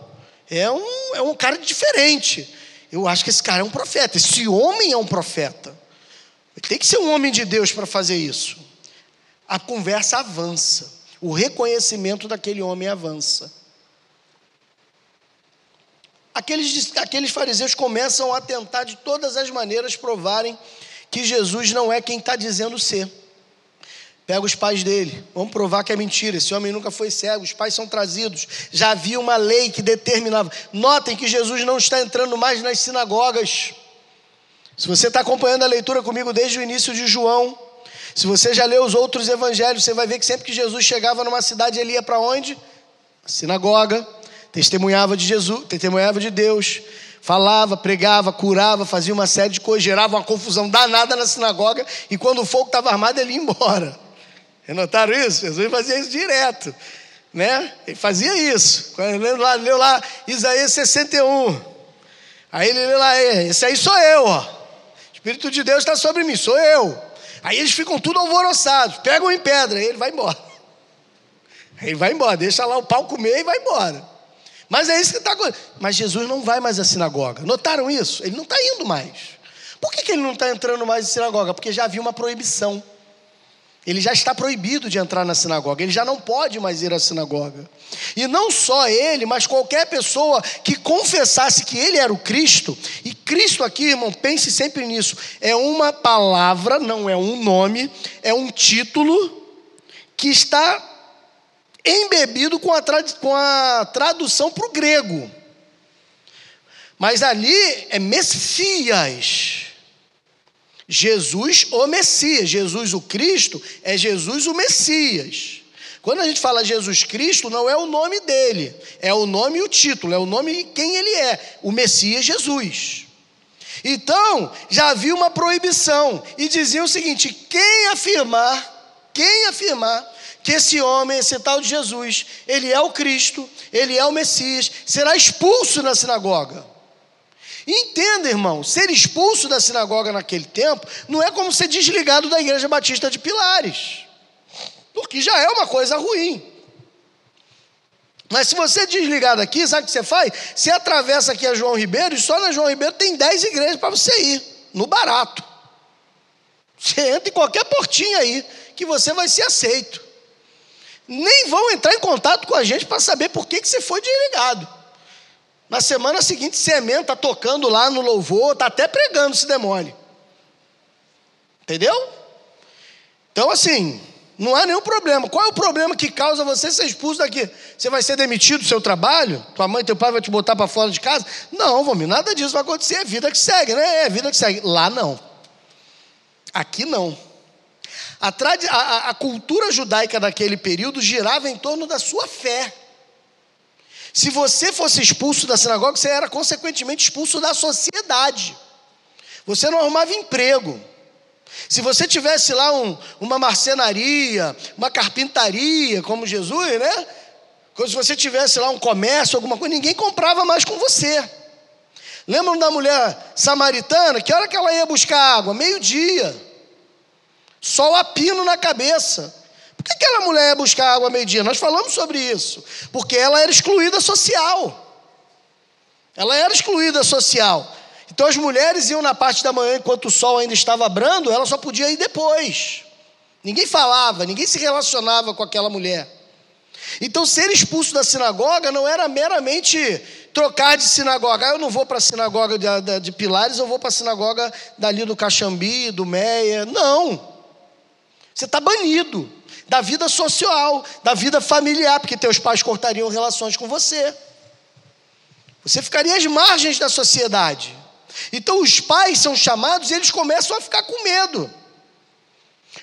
é um, é um cara diferente. Eu acho que esse cara é um profeta. Esse homem é um profeta. Tem que ser um homem de Deus para fazer isso. A conversa avança. O reconhecimento daquele homem avança. Aqueles, aqueles fariseus começam a tentar de todas as maneiras provarem que Jesus não é quem está dizendo ser. Pega os pais dele, vamos provar que é mentira. Esse homem nunca foi cego, os pais são trazidos. Já havia uma lei que determinava. Notem que Jesus não está entrando mais nas sinagogas. Se você está acompanhando a leitura comigo desde o início de João, se você já leu os outros evangelhos, você vai ver que sempre que Jesus chegava numa cidade, ele ia para onde? A sinagoga testemunhava de Jesus, testemunhava de Deus, falava, pregava, curava, fazia uma série de coisas, gerava uma confusão danada na sinagoga, e quando o fogo estava armado, ele ia embora. Notaram isso? Jesus fazia isso direto, né? Ele fazia isso. Quando leu lá, leu lá Isaías 61, aí ele leu lá, esse aí sou eu, ó. O Espírito de Deus está sobre mim, sou eu. Aí eles ficam tudo alvoroçados, pegam em pedra, aí ele vai embora. Ele vai embora, deixa lá o pau comer e vai embora. Mas é isso que está acontecendo. Mas Jesus não vai mais à sinagoga. Notaram isso? Ele não está indo mais. Por que, que ele não está entrando mais na sinagoga? Porque já havia uma proibição. Ele já está proibido de entrar na sinagoga, ele já não pode mais ir à sinagoga. E não só ele, mas qualquer pessoa que confessasse que ele era o Cristo, e Cristo aqui, irmão, pense sempre nisso, é uma palavra, não é um nome, é um título que está embebido com a, com a tradução para o grego. Mas ali é Messias. Jesus o Messias. Jesus o Cristo é Jesus o Messias. Quando a gente fala Jesus Cristo, não é o nome dele, é o nome e o título, é o nome de quem ele é, o Messias Jesus. Então, já havia uma proibição, e dizia o seguinte: quem afirmar, quem afirmar que esse homem, esse tal de Jesus, ele é o Cristo, ele é o Messias, será expulso da sinagoga. Entenda, irmão, ser expulso da sinagoga naquele tempo não é como ser desligado da igreja batista de Pilares, porque já é uma coisa ruim. Mas se você é desligado aqui, sabe o que você faz? Você atravessa aqui a João Ribeiro e só na João Ribeiro tem 10 igrejas para você ir, no barato. Você entra em qualquer portinha aí, que você vai ser aceito nem vão entrar em contato com a gente para saber por que, que você foi desligado. Na semana seguinte, você está tocando lá no louvor, está até pregando se demole. Entendeu? Então, assim, não há nenhum problema. Qual é o problema que causa você ser expulso daqui? Você vai ser demitido do seu trabalho? Tua mãe teu pai vai te botar para fora de casa? Não, vamos, nada disso vai acontecer. É vida que segue, né? É vida que segue. Lá não. Aqui não. A, a, a cultura judaica daquele período girava em torno da sua fé. Se você fosse expulso da sinagoga, você era consequentemente expulso da sociedade. Você não arrumava emprego. Se você tivesse lá um, uma marcenaria, uma carpintaria, como Jesus, né? Se você tivesse lá um comércio, alguma coisa, ninguém comprava mais com você. Lembram da mulher samaritana? Que hora que ela ia buscar água? Meio-dia. Sol a pino na cabeça. Por que aquela mulher ia buscar água meio-dia? Nós falamos sobre isso. Porque ela era excluída social. Ela era excluída social. Então as mulheres iam na parte da manhã enquanto o sol ainda estava brando, ela só podia ir depois. Ninguém falava, ninguém se relacionava com aquela mulher. Então ser expulso da sinagoga não era meramente trocar de sinagoga. Ah, eu não vou para a sinagoga de, de, Pilares, eu vou para a sinagoga dali do Caxambi, do Meia. Não. Você está banido da vida social, da vida familiar, porque teus pais cortariam relações com você. Você ficaria às margens da sociedade. Então os pais são chamados e eles começam a ficar com medo.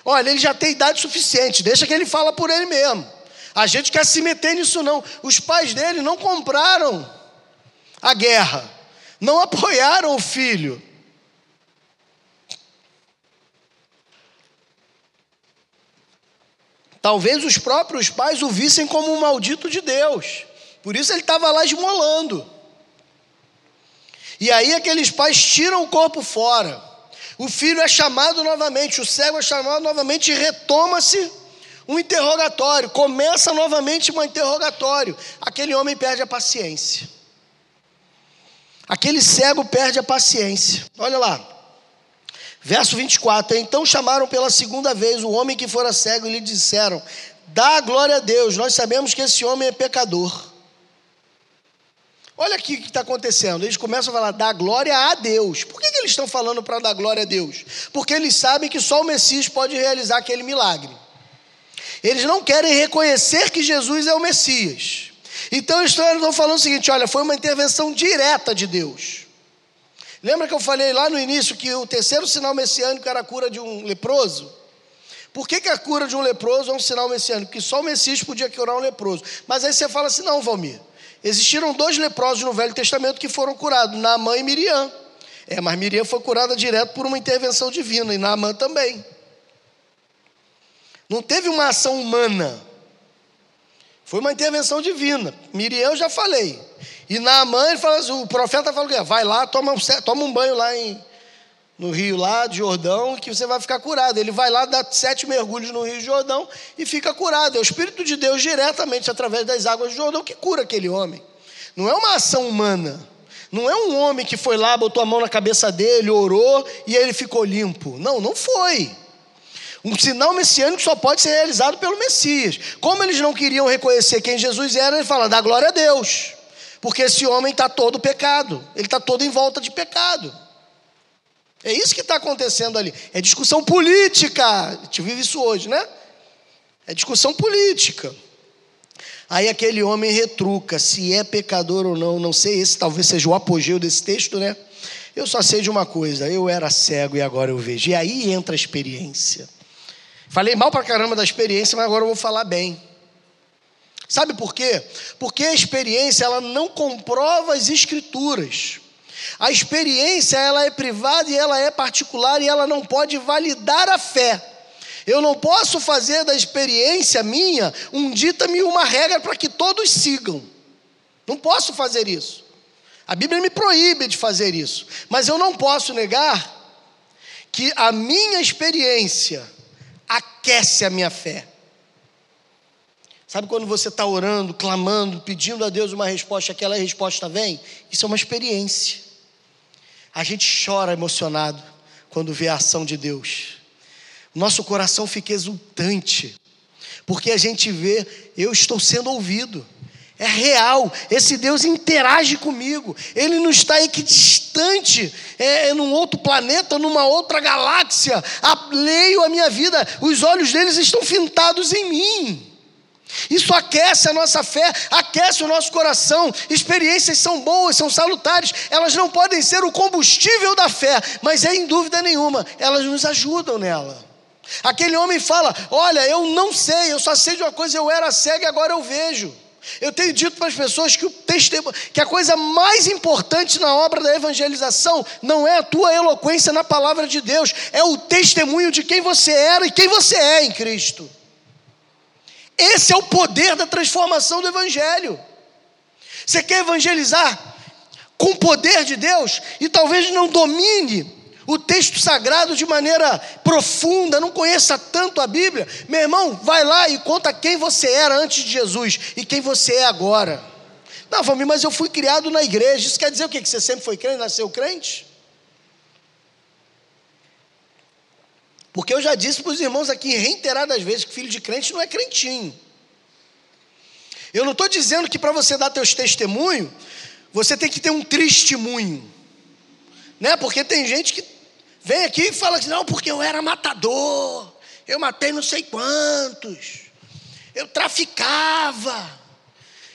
Olha, ele já tem idade suficiente, deixa que ele fala por ele mesmo. A gente quer se meter nisso não. Os pais dele não compraram a guerra, não apoiaram o filho. Talvez os próprios pais o vissem como um maldito de Deus. Por isso ele estava lá esmolando. E aí aqueles pais tiram o corpo fora. O filho é chamado novamente, o cego é chamado novamente e retoma-se um interrogatório. Começa novamente um interrogatório. Aquele homem perde a paciência. Aquele cego perde a paciência. Olha lá. Verso 24: Então chamaram pela segunda vez o homem que fora cego e lhe disseram: Dá glória a Deus, nós sabemos que esse homem é pecador. Olha aqui o que está acontecendo. Eles começam a falar, dá glória a Deus. Por que, que eles estão falando para dar glória a Deus? Porque eles sabem que só o Messias pode realizar aquele milagre. Eles não querem reconhecer que Jesus é o Messias. Então eles estão falando o seguinte: olha, foi uma intervenção direta de Deus. Lembra que eu falei lá no início que o terceiro sinal messiânico era a cura de um leproso? Por que, que a cura de um leproso é um sinal messiânico? Porque só o Messias podia curar um leproso. Mas aí você fala assim: não, Valmir. Existiram dois leprosos no Velho Testamento que foram curados, Naamã e Miriam. É, mas Miriam foi curada direto por uma intervenção divina, e Naamã também. Não teve uma ação humana. Foi uma intervenção divina. Miriam eu já falei. E Naamã, ele fala assim, o profeta fala que vai lá, toma, toma um banho lá em, no rio lá de Jordão, que você vai ficar curado. Ele vai lá, dá sete mergulhos no rio Jordão e fica curado. É o Espírito de Deus diretamente através das águas de Jordão que cura aquele homem. Não é uma ação humana. Não é um homem que foi lá, botou a mão na cabeça dele, orou e ele ficou limpo. Não, não foi. Um sinal messiânico só pode ser realizado pelo Messias. Como eles não queriam reconhecer quem Jesus era, ele fala: dá glória a Deus. Porque esse homem está todo pecado, ele está todo em volta de pecado. É isso que está acontecendo ali. É discussão política. A gente vive isso hoje, né? É discussão política. Aí aquele homem retruca se é pecador ou não. Não sei, esse talvez seja o apogeu desse texto, né? Eu só sei de uma coisa: eu era cego e agora eu vejo. E aí entra a experiência. Falei mal para caramba da experiência, mas agora eu vou falar bem. Sabe por quê? Porque a experiência ela não comprova as escrituras. A experiência ela é privada e ela é particular e ela não pode validar a fé. Eu não posso fazer da experiência minha um dita-me uma regra para que todos sigam. Não posso fazer isso. A Bíblia me proíbe de fazer isso. Mas eu não posso negar que a minha experiência aquece a minha fé. Sabe quando você está orando, clamando, pedindo a Deus uma resposta, aquela resposta vem? Isso é uma experiência. A gente chora emocionado quando vê a ação de Deus. Nosso coração fica exultante, porque a gente vê, eu estou sendo ouvido. É real, esse Deus interage comigo. Ele não está equidistante, é, é num outro planeta, numa outra galáxia. Leio a minha vida, os olhos deles estão fintados em mim. Isso aquece a nossa fé, aquece o nosso coração. Experiências são boas, são salutares, elas não podem ser o combustível da fé, mas é em dúvida nenhuma, elas nos ajudam nela. Aquele homem fala: Olha, eu não sei, eu só sei de uma coisa, eu era cego e agora eu vejo. Eu tenho dito para as pessoas que, o testemunho, que a coisa mais importante na obra da evangelização não é a tua eloquência na palavra de Deus, é o testemunho de quem você era e quem você é em Cristo. Esse é o poder da transformação do Evangelho. Você quer evangelizar com o poder de Deus e talvez não domine o texto sagrado de maneira profunda, não conheça tanto a Bíblia, meu irmão, vai lá e conta quem você era antes de Jesus e quem você é agora. Não, família, mas eu fui criado na igreja. Isso quer dizer o quê? Que você sempre foi crente, nasceu crente? Porque eu já disse para os irmãos aqui reiteradas vezes que filho de crente não é crentinho. Eu não estou dizendo que para você dar teus testemunhos, você tem que ter um testemunho. Né? Porque tem gente que vem aqui e fala assim, não, porque eu era matador, eu matei não sei quantos, eu traficava,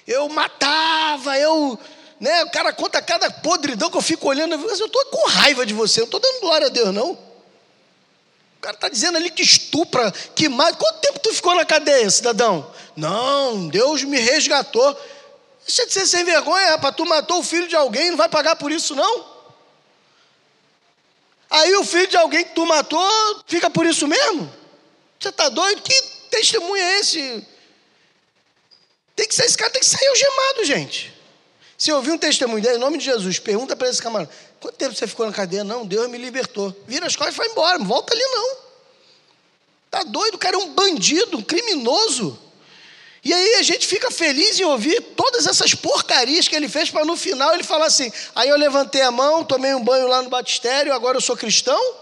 eu matava, eu. Né, o cara conta cada podridão que eu fico olhando, eu estou com raiva de você, eu não estou dando glória a Deus, não. Cara está dizendo ali que estupra, que mata. Quanto tempo tu ficou na cadeia, cidadão? Não, Deus me resgatou. Deixa de ser sem vergonha, rapaz. Tu matou o filho de alguém, não vai pagar por isso, não? Aí o filho de alguém que tu matou fica por isso mesmo? Você está doido? Que testemunho é esse? Tem que ser, esse cara tem que sair algemado, gente. Se ouvir um testemunho dele, em nome de Jesus, pergunta para esse camarada: quanto tempo você ficou na cadeia? Não, Deus me libertou. Vira as costas e vai embora, não volta ali não. Tá doido, o cara é um bandido, um criminoso. E aí a gente fica feliz em ouvir todas essas porcarias que ele fez para no final ele falar assim: aí eu levantei a mão, tomei um banho lá no batistério, agora eu sou cristão.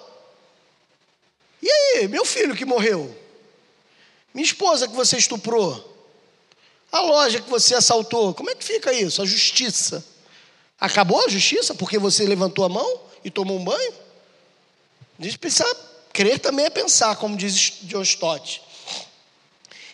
E aí, meu filho que morreu? Minha esposa que você estuprou? A loja que você assaltou? Como é que fica isso? A justiça. Acabou a justiça porque você levantou a mão e tomou um banho? A gente precisa crer também é pensar, como diz John Stott.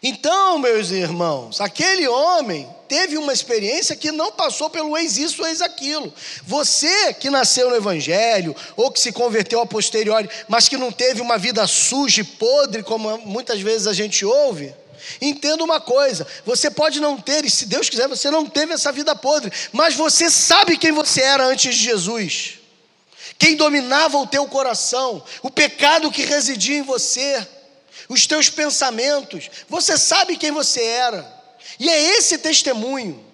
Então, meus irmãos, aquele homem teve uma experiência que não passou pelo ex isso, ex aquilo. Você que nasceu no Evangelho, ou que se converteu a posteriori, mas que não teve uma vida suja e podre, como muitas vezes a gente ouve, entenda uma coisa: você pode não ter, e se Deus quiser, você não teve essa vida podre, mas você sabe quem você era antes de Jesus. Quem dominava o teu coração, o pecado que residia em você os teus pensamentos. Você sabe quem você era. E é esse testemunho.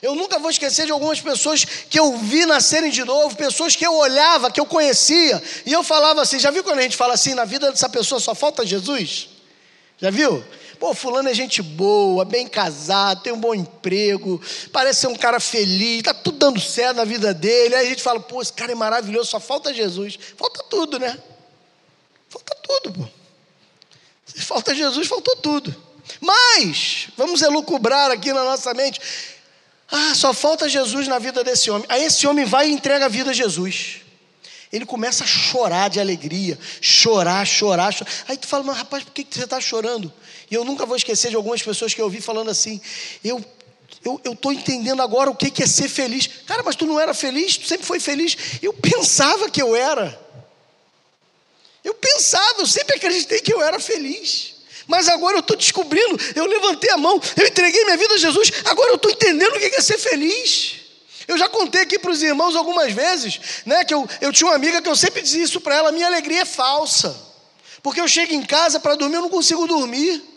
Eu nunca vou esquecer de algumas pessoas que eu vi nascerem de novo, pessoas que eu olhava, que eu conhecia, e eu falava assim: já viu quando a gente fala assim, na vida dessa pessoa só falta Jesus? Já viu? Pô, fulano é gente boa, bem casado, tem um bom emprego, parece ser um cara feliz, tá tudo dando certo na vida dele. Aí a gente fala, pô, esse cara é maravilhoso, só falta Jesus. Falta tudo, né? Falta tudo, pô. Se falta Jesus, faltou tudo. Mas, vamos elucubrar aqui na nossa mente. Ah, só falta Jesus na vida desse homem. Aí esse homem vai e entrega a vida a Jesus. Ele começa a chorar de alegria, chorar, chorar, chorar. Aí tu fala, mas rapaz, por que, que você está chorando? E eu nunca vou esquecer de algumas pessoas que eu ouvi falando assim: eu eu estou entendendo agora o que, que é ser feliz. Cara, mas tu não era feliz? Tu sempre foi feliz. Eu pensava que eu era. Eu pensava, eu sempre acreditei que eu era feliz. Mas agora eu estou descobrindo, eu levantei a mão, eu entreguei minha vida a Jesus, agora eu estou entendendo o que é ser feliz. Eu já contei aqui para os irmãos algumas vezes, né, que eu, eu tinha uma amiga que eu sempre dizia isso para ela: minha alegria é falsa. Porque eu chego em casa para dormir, eu não consigo dormir.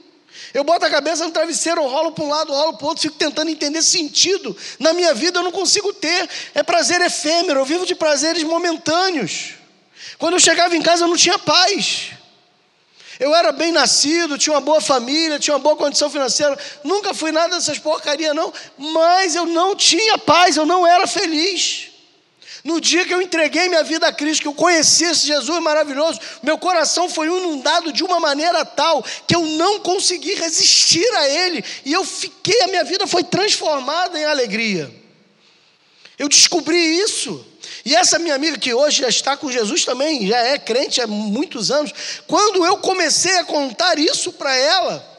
Eu boto a cabeça no travesseiro, rolo para um lado, rolo para o outro, fico tentando entender sentido. Na minha vida eu não consigo ter. É prazer efêmero, eu vivo de prazeres momentâneos. Quando eu chegava em casa eu não tinha paz. Eu era bem nascido, tinha uma boa família, tinha uma boa condição financeira, nunca fui nada dessas porcarias, não, mas eu não tinha paz, eu não era feliz. No dia que eu entreguei minha vida a Cristo, que eu conheci esse Jesus maravilhoso, meu coração foi inundado de uma maneira tal que eu não consegui resistir a Ele, e eu fiquei, a minha vida foi transformada em alegria. Eu descobri isso. E essa minha amiga que hoje já está com Jesus também, já é crente há muitos anos, quando eu comecei a contar isso para ela,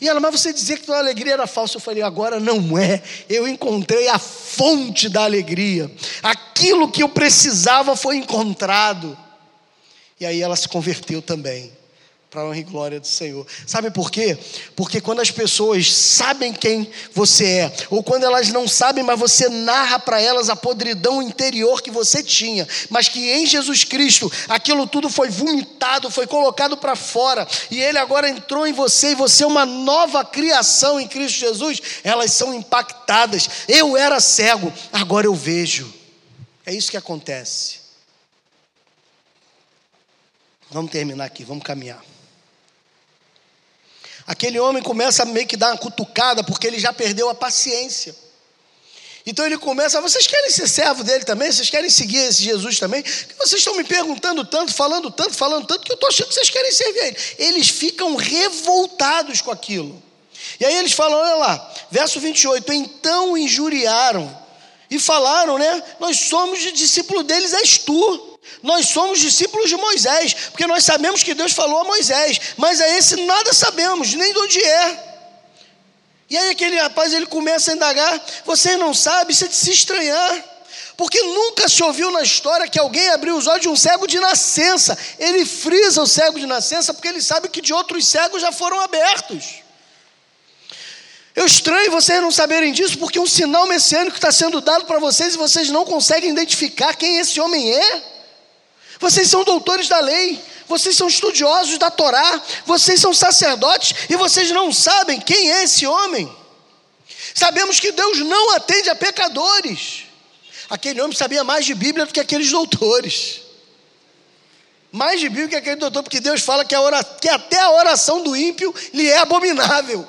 e ela, mas você dizia que tua alegria era falsa. Eu falei, agora não é. Eu encontrei a fonte da alegria. Aquilo que eu precisava foi encontrado. E aí ela se converteu também para a honra e glória do Senhor. Sabe por quê? Porque quando as pessoas sabem quem você é, ou quando elas não sabem, mas você narra para elas a podridão interior que você tinha, mas que em Jesus Cristo aquilo tudo foi vomitado, foi colocado para fora, e Ele agora entrou em você, e você é uma nova criação em Cristo Jesus, elas são impactadas. Eu era cego, agora eu vejo. É isso que acontece. Vamos terminar aqui, vamos caminhar. Aquele homem começa a meio que dar uma cutucada, porque ele já perdeu a paciência. Então ele começa, vocês querem ser servo dele também? Vocês querem seguir esse Jesus também? Que vocês estão me perguntando tanto, falando tanto, falando tanto, que eu estou achando que vocês querem servir a ele. Eles ficam revoltados com aquilo. E aí eles falam, olha lá, verso 28, então injuriaram e falaram, né? Nós somos discípulos deles, és tu. Nós somos discípulos de Moisés, porque nós sabemos que Deus falou a Moisés, mas a esse nada sabemos, nem de onde é. E aí aquele rapaz ele começa a indagar, você não sabe, isso é de se estranhar. Porque nunca se ouviu na história que alguém abriu os olhos de um cego de nascença. Ele frisa o cego de nascença porque ele sabe que de outros cegos já foram abertos. Eu estranho vocês não saberem disso, porque um sinal messiânico está sendo dado para vocês e vocês não conseguem identificar quem esse homem é. Vocês são doutores da lei, vocês são estudiosos da Torá, vocês são sacerdotes e vocês não sabem quem é esse homem. Sabemos que Deus não atende a pecadores. Aquele homem sabia mais de Bíblia do que aqueles doutores. Mais de Bíblia que aquele doutor, porque Deus fala que, a que até a oração do ímpio lhe é abominável.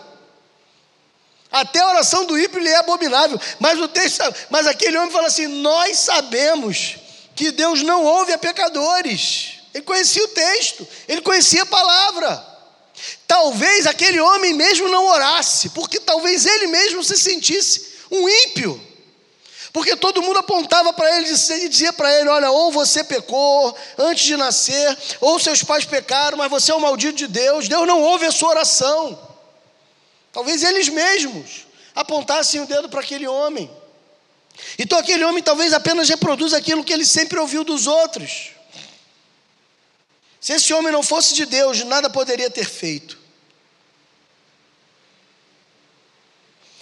Até a oração do ímpio lhe é abominável. Mas o texto, mas aquele homem fala assim: Nós sabemos que Deus não ouve a pecadores. Ele conhecia o texto, ele conhecia a palavra. Talvez aquele homem mesmo não orasse, porque talvez ele mesmo se sentisse um ímpio. Porque todo mundo apontava para ele e dizia para ele: Olha, ou você pecou antes de nascer, ou seus pais pecaram, mas você é um maldito de Deus, Deus não ouve a sua oração. Talvez eles mesmos apontassem o dedo para aquele homem. Então aquele homem talvez apenas reproduza aquilo que ele sempre ouviu dos outros. Se esse homem não fosse de Deus, nada poderia ter feito.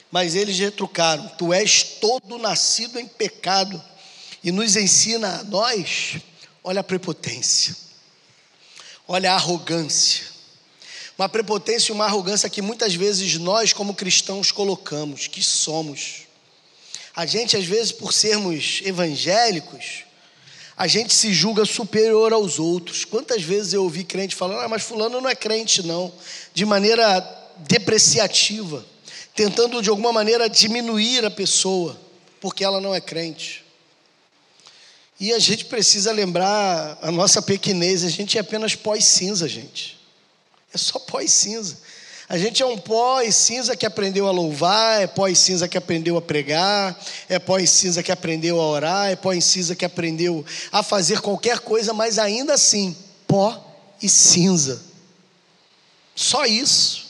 Mas eles retrucaram: Tu és todo nascido em pecado e nos ensina a nós. Olha a prepotência, olha a arrogância. Uma prepotência e uma arrogância que muitas vezes nós, como cristãos, colocamos, que somos. A gente, às vezes, por sermos evangélicos, a gente se julga superior aos outros. Quantas vezes eu ouvi crente falando, ah, mas fulano não é crente, não, de maneira depreciativa, tentando de alguma maneira diminuir a pessoa, porque ela não é crente. E a gente precisa lembrar a nossa pequenez, a gente é apenas pós-cinza, gente. É só pós-cinza. A gente é um pó e cinza que aprendeu a louvar, é pó e cinza que aprendeu a pregar, é pó e cinza que aprendeu a orar, é pó e cinza que aprendeu a fazer qualquer coisa, mas ainda assim, pó e cinza. Só isso.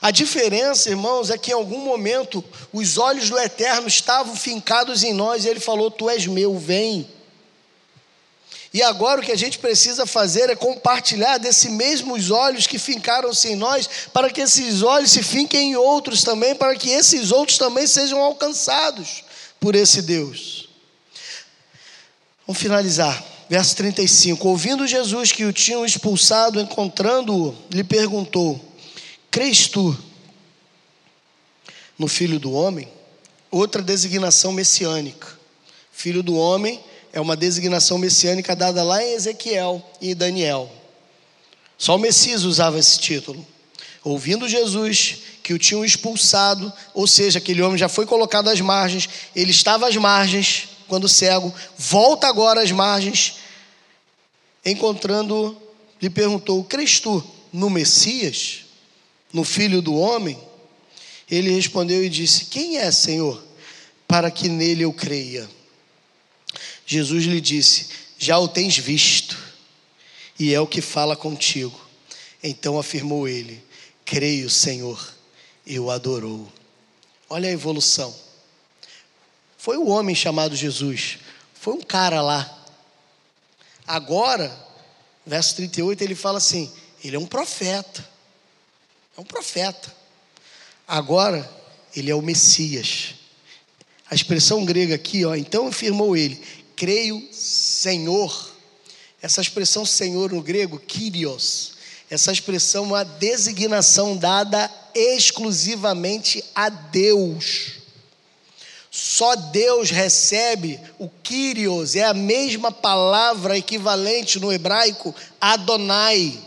A diferença, irmãos, é que em algum momento os olhos do Eterno estavam fincados em nós e ele falou: Tu és meu, vem. E agora o que a gente precisa fazer é compartilhar desses mesmos olhos que fincaram-se em nós, para que esses olhos se finquem em outros também, para que esses outros também sejam alcançados por esse Deus. Vamos finalizar. Verso 35. Ouvindo Jesus que o tinham expulsado, encontrando-o, lhe perguntou: Crês tu no Filho do Homem? Outra designação messiânica. Filho do Homem é uma designação messiânica dada lá em Ezequiel e Daniel. Só o Messias usava esse título. Ouvindo Jesus que o tinham expulsado, ou seja, aquele homem já foi colocado às margens, ele estava às margens quando cego, volta agora às margens, encontrando, lhe perguntou: Crês tu no Messias, no Filho do Homem? Ele respondeu e disse: Quem é, Senhor, para que nele eu creia? Jesus lhe disse: Já o tens visto, e é o que fala contigo. Então afirmou ele: Creio, Senhor, e o adorou. Olha a evolução. Foi o homem chamado Jesus, foi um cara lá. Agora, verso 38, ele fala assim: ele é um profeta. É um profeta. Agora, ele é o Messias. A expressão grega aqui, ó, então afirmou ele: creio Senhor. Essa expressão Senhor no grego, Kyrios, essa expressão é uma designação dada exclusivamente a Deus. Só Deus recebe o Kyrios, é a mesma palavra equivalente no hebraico Adonai.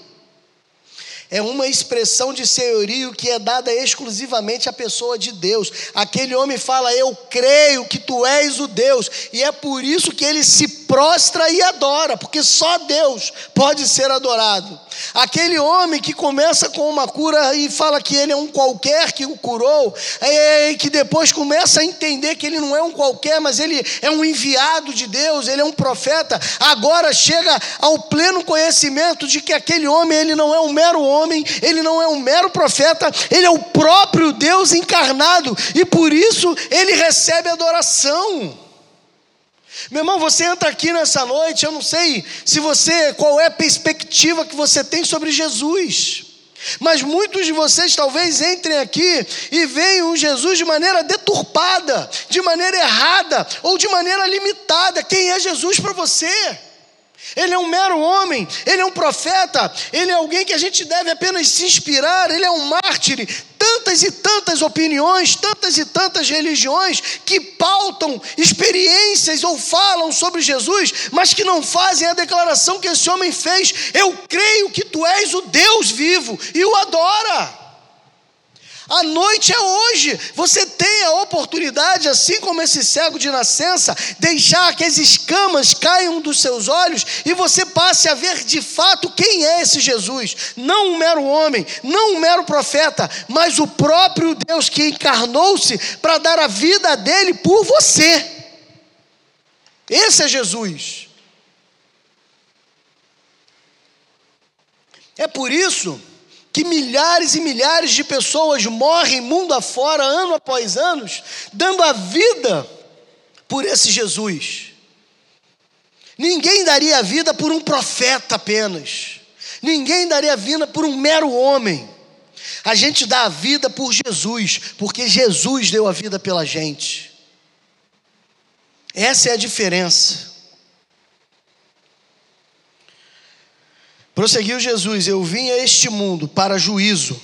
É uma expressão de senhorio que é dada exclusivamente à pessoa de Deus. Aquele homem fala: Eu creio que tu és o Deus, e é por isso que ele se prostra e adora, porque só Deus pode ser adorado. Aquele homem que começa com uma cura e fala que ele é um qualquer que o curou, é, que depois começa a entender que ele não é um qualquer, mas ele é um enviado de Deus, ele é um profeta, agora chega ao pleno conhecimento de que aquele homem ele não é um mero homem, ele não é um mero profeta, ele é o próprio Deus encarnado e por isso ele recebe adoração. Meu irmão, você entra aqui nessa noite, eu não sei se você, qual é a perspectiva que você tem sobre Jesus. Mas muitos de vocês talvez entrem aqui e vejam Jesus de maneira deturpada, de maneira errada ou de maneira limitada. Quem é Jesus para você? Ele é um mero homem, ele é um profeta, ele é alguém que a gente deve apenas se inspirar, ele é um mártir. Tantas e tantas opiniões, tantas e tantas religiões que pautam experiências ou falam sobre Jesus, mas que não fazem a declaração que esse homem fez. Eu creio que tu és o Deus vivo e o adora. A noite é hoje. Você tem a oportunidade, assim como esse cego de nascença, deixar que as escamas caiam dos seus olhos e você passe a ver de fato quem é esse Jesus. Não um mero homem, não um mero profeta, mas o próprio Deus que encarnou-se para dar a vida dele por você. Esse é Jesus. É por isso que milhares e milhares de pessoas morrem mundo afora, ano após ano, dando a vida por esse Jesus. Ninguém daria a vida por um profeta apenas. Ninguém daria a vida por um mero homem. A gente dá a vida por Jesus, porque Jesus deu a vida pela gente. Essa é a diferença. Prosseguiu Jesus: Eu vim a este mundo para juízo,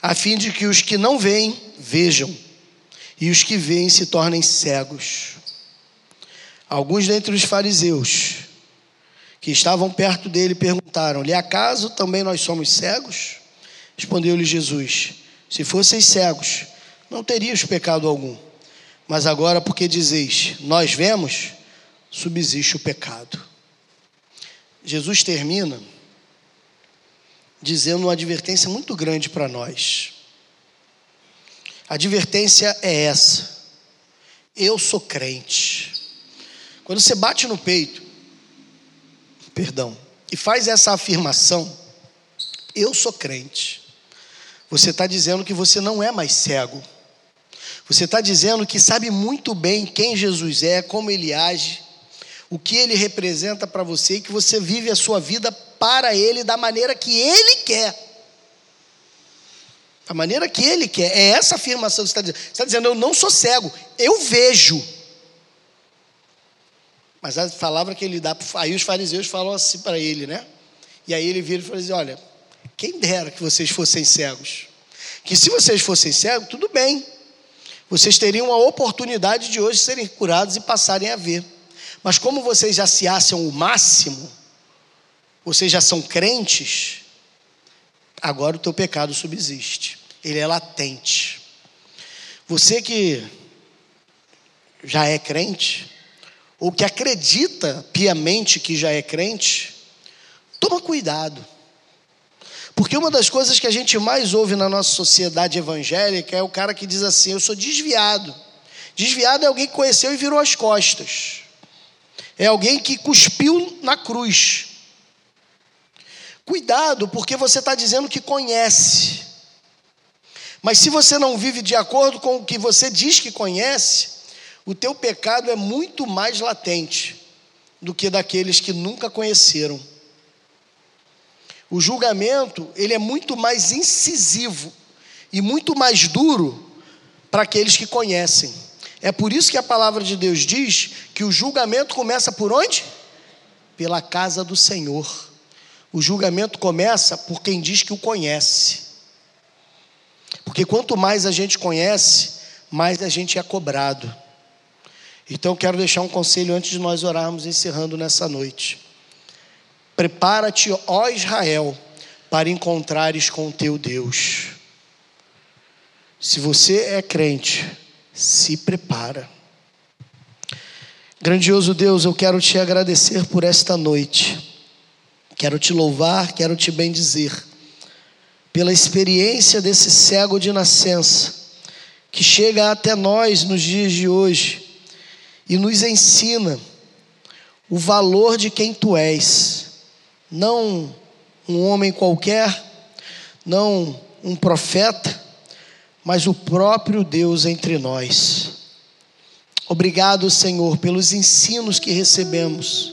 a fim de que os que não veem vejam, e os que veem se tornem cegos. Alguns dentre os fariseus que estavam perto dele perguntaram-lhe: Acaso também nós somos cegos? Respondeu-lhe Jesus: Se fosseis cegos, não teríamos pecado algum. Mas agora, porque dizeis, nós vemos, subsiste o pecado. Jesus termina dizendo uma advertência muito grande para nós. A advertência é essa: eu sou crente. Quando você bate no peito, perdão, e faz essa afirmação, eu sou crente, você está dizendo que você não é mais cego. Você está dizendo que sabe muito bem quem Jesus é, como ele age, o que ele representa para você e que você vive a sua vida para Ele da maneira que Ele quer. Da maneira que Ele quer. É essa afirmação que você está dizendo. Você está dizendo, eu não sou cego, eu vejo. Mas a palavra que ele dá, aí os fariseus falam assim para ele, né? E aí ele vira e fala assim: olha, quem dera que vocês fossem cegos. Que se vocês fossem cegos, tudo bem. Vocês teriam a oportunidade de hoje serem curados e passarem a ver. Mas como vocês já se acham o máximo, vocês já são crentes, agora o teu pecado subsiste. Ele é latente. Você que já é crente, ou que acredita piamente que já é crente, toma cuidado. Porque uma das coisas que a gente mais ouve na nossa sociedade evangélica é o cara que diz assim: Eu sou desviado. Desviado é alguém que conheceu e virou as costas. É alguém que cuspiu na cruz. Cuidado, porque você está dizendo que conhece. Mas se você não vive de acordo com o que você diz que conhece, o teu pecado é muito mais latente do que daqueles que nunca conheceram. O julgamento, ele é muito mais incisivo e muito mais duro para aqueles que conhecem. É por isso que a palavra de Deus diz que o julgamento começa por onde? Pela casa do Senhor. O julgamento começa por quem diz que o conhece. Porque quanto mais a gente conhece, mais a gente é cobrado. Então quero deixar um conselho antes de nós orarmos encerrando nessa noite. Prepara-te, ó Israel, para encontrares com o teu Deus. Se você é crente, se prepara. Grandioso Deus, eu quero te agradecer por esta noite. Quero te louvar, quero te bendizer pela experiência desse cego de nascença que chega até nós nos dias de hoje e nos ensina o valor de quem tu és, não um homem qualquer, não um profeta, mas o próprio Deus entre nós. Obrigado, Senhor, pelos ensinos que recebemos,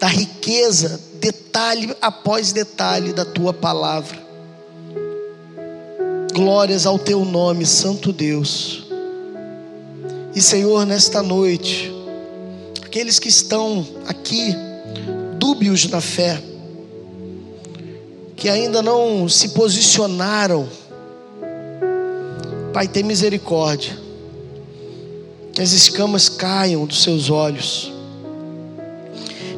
da riqueza, detalhe após detalhe da tua palavra. Glórias ao teu nome, Santo Deus. E, Senhor, nesta noite, aqueles que estão aqui, dúbios na fé, que ainda não se posicionaram, Pai, tem misericórdia, que as escamas caiam dos seus olhos.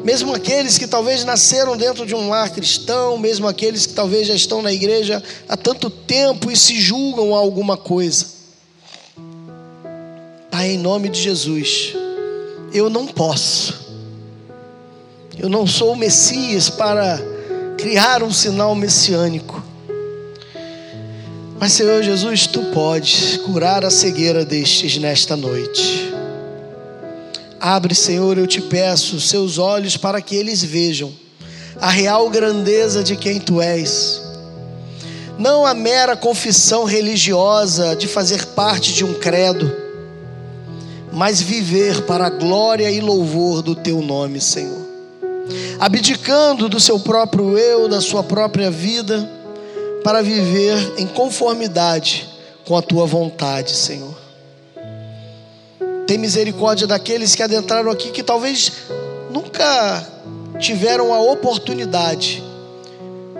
Mesmo aqueles que talvez nasceram dentro de um lar cristão, mesmo aqueles que talvez já estão na igreja há tanto tempo e se julgam a alguma coisa. Pai, em nome de Jesus, eu não posso, eu não sou o Messias para criar um sinal messiânico. Mas, Senhor Jesus, tu podes curar a cegueira destes nesta noite. Abre, Senhor, eu te peço, seus olhos para que eles vejam a real grandeza de quem tu és. Não a mera confissão religiosa de fazer parte de um credo, mas viver para a glória e louvor do teu nome, Senhor. Abdicando do seu próprio eu, da sua própria vida, para viver em conformidade com a tua vontade, Senhor. Tem misericórdia daqueles que adentraram aqui que talvez nunca tiveram a oportunidade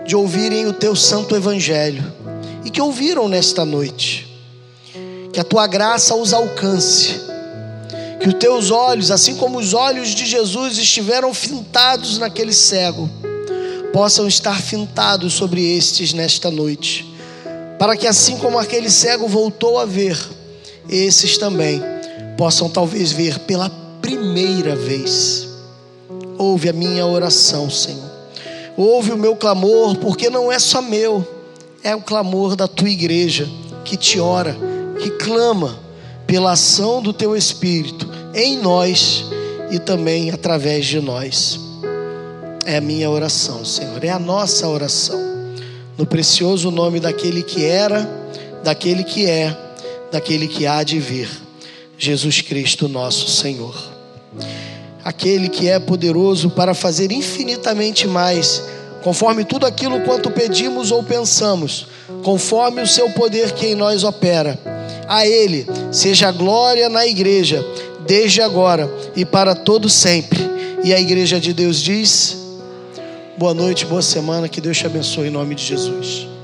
de ouvirem o teu santo evangelho e que ouviram nesta noite. Que a tua graça os alcance. Que os teus olhos, assim como os olhos de Jesus estiveram fintados naquele cego, possam estar fintados sobre estes nesta noite, para que assim como aquele cego voltou a ver, esses também possam talvez ver pela primeira vez. Ouve a minha oração, Senhor. Ouve o meu clamor, porque não é só meu, é o clamor da tua igreja que te ora, que clama pela ação do teu Espírito em nós e também através de nós. É a minha oração, Senhor, é a nossa oração. No precioso nome daquele que era, daquele que é, daquele que há de vir, Jesus Cristo, nosso Senhor. Aquele que é poderoso para fazer infinitamente mais, conforme tudo aquilo quanto pedimos ou pensamos, conforme o seu poder que em nós opera. A Ele seja a glória na igreja, desde agora e para todo sempre. E a igreja de Deus diz: Boa noite, boa semana, que Deus te abençoe em nome de Jesus.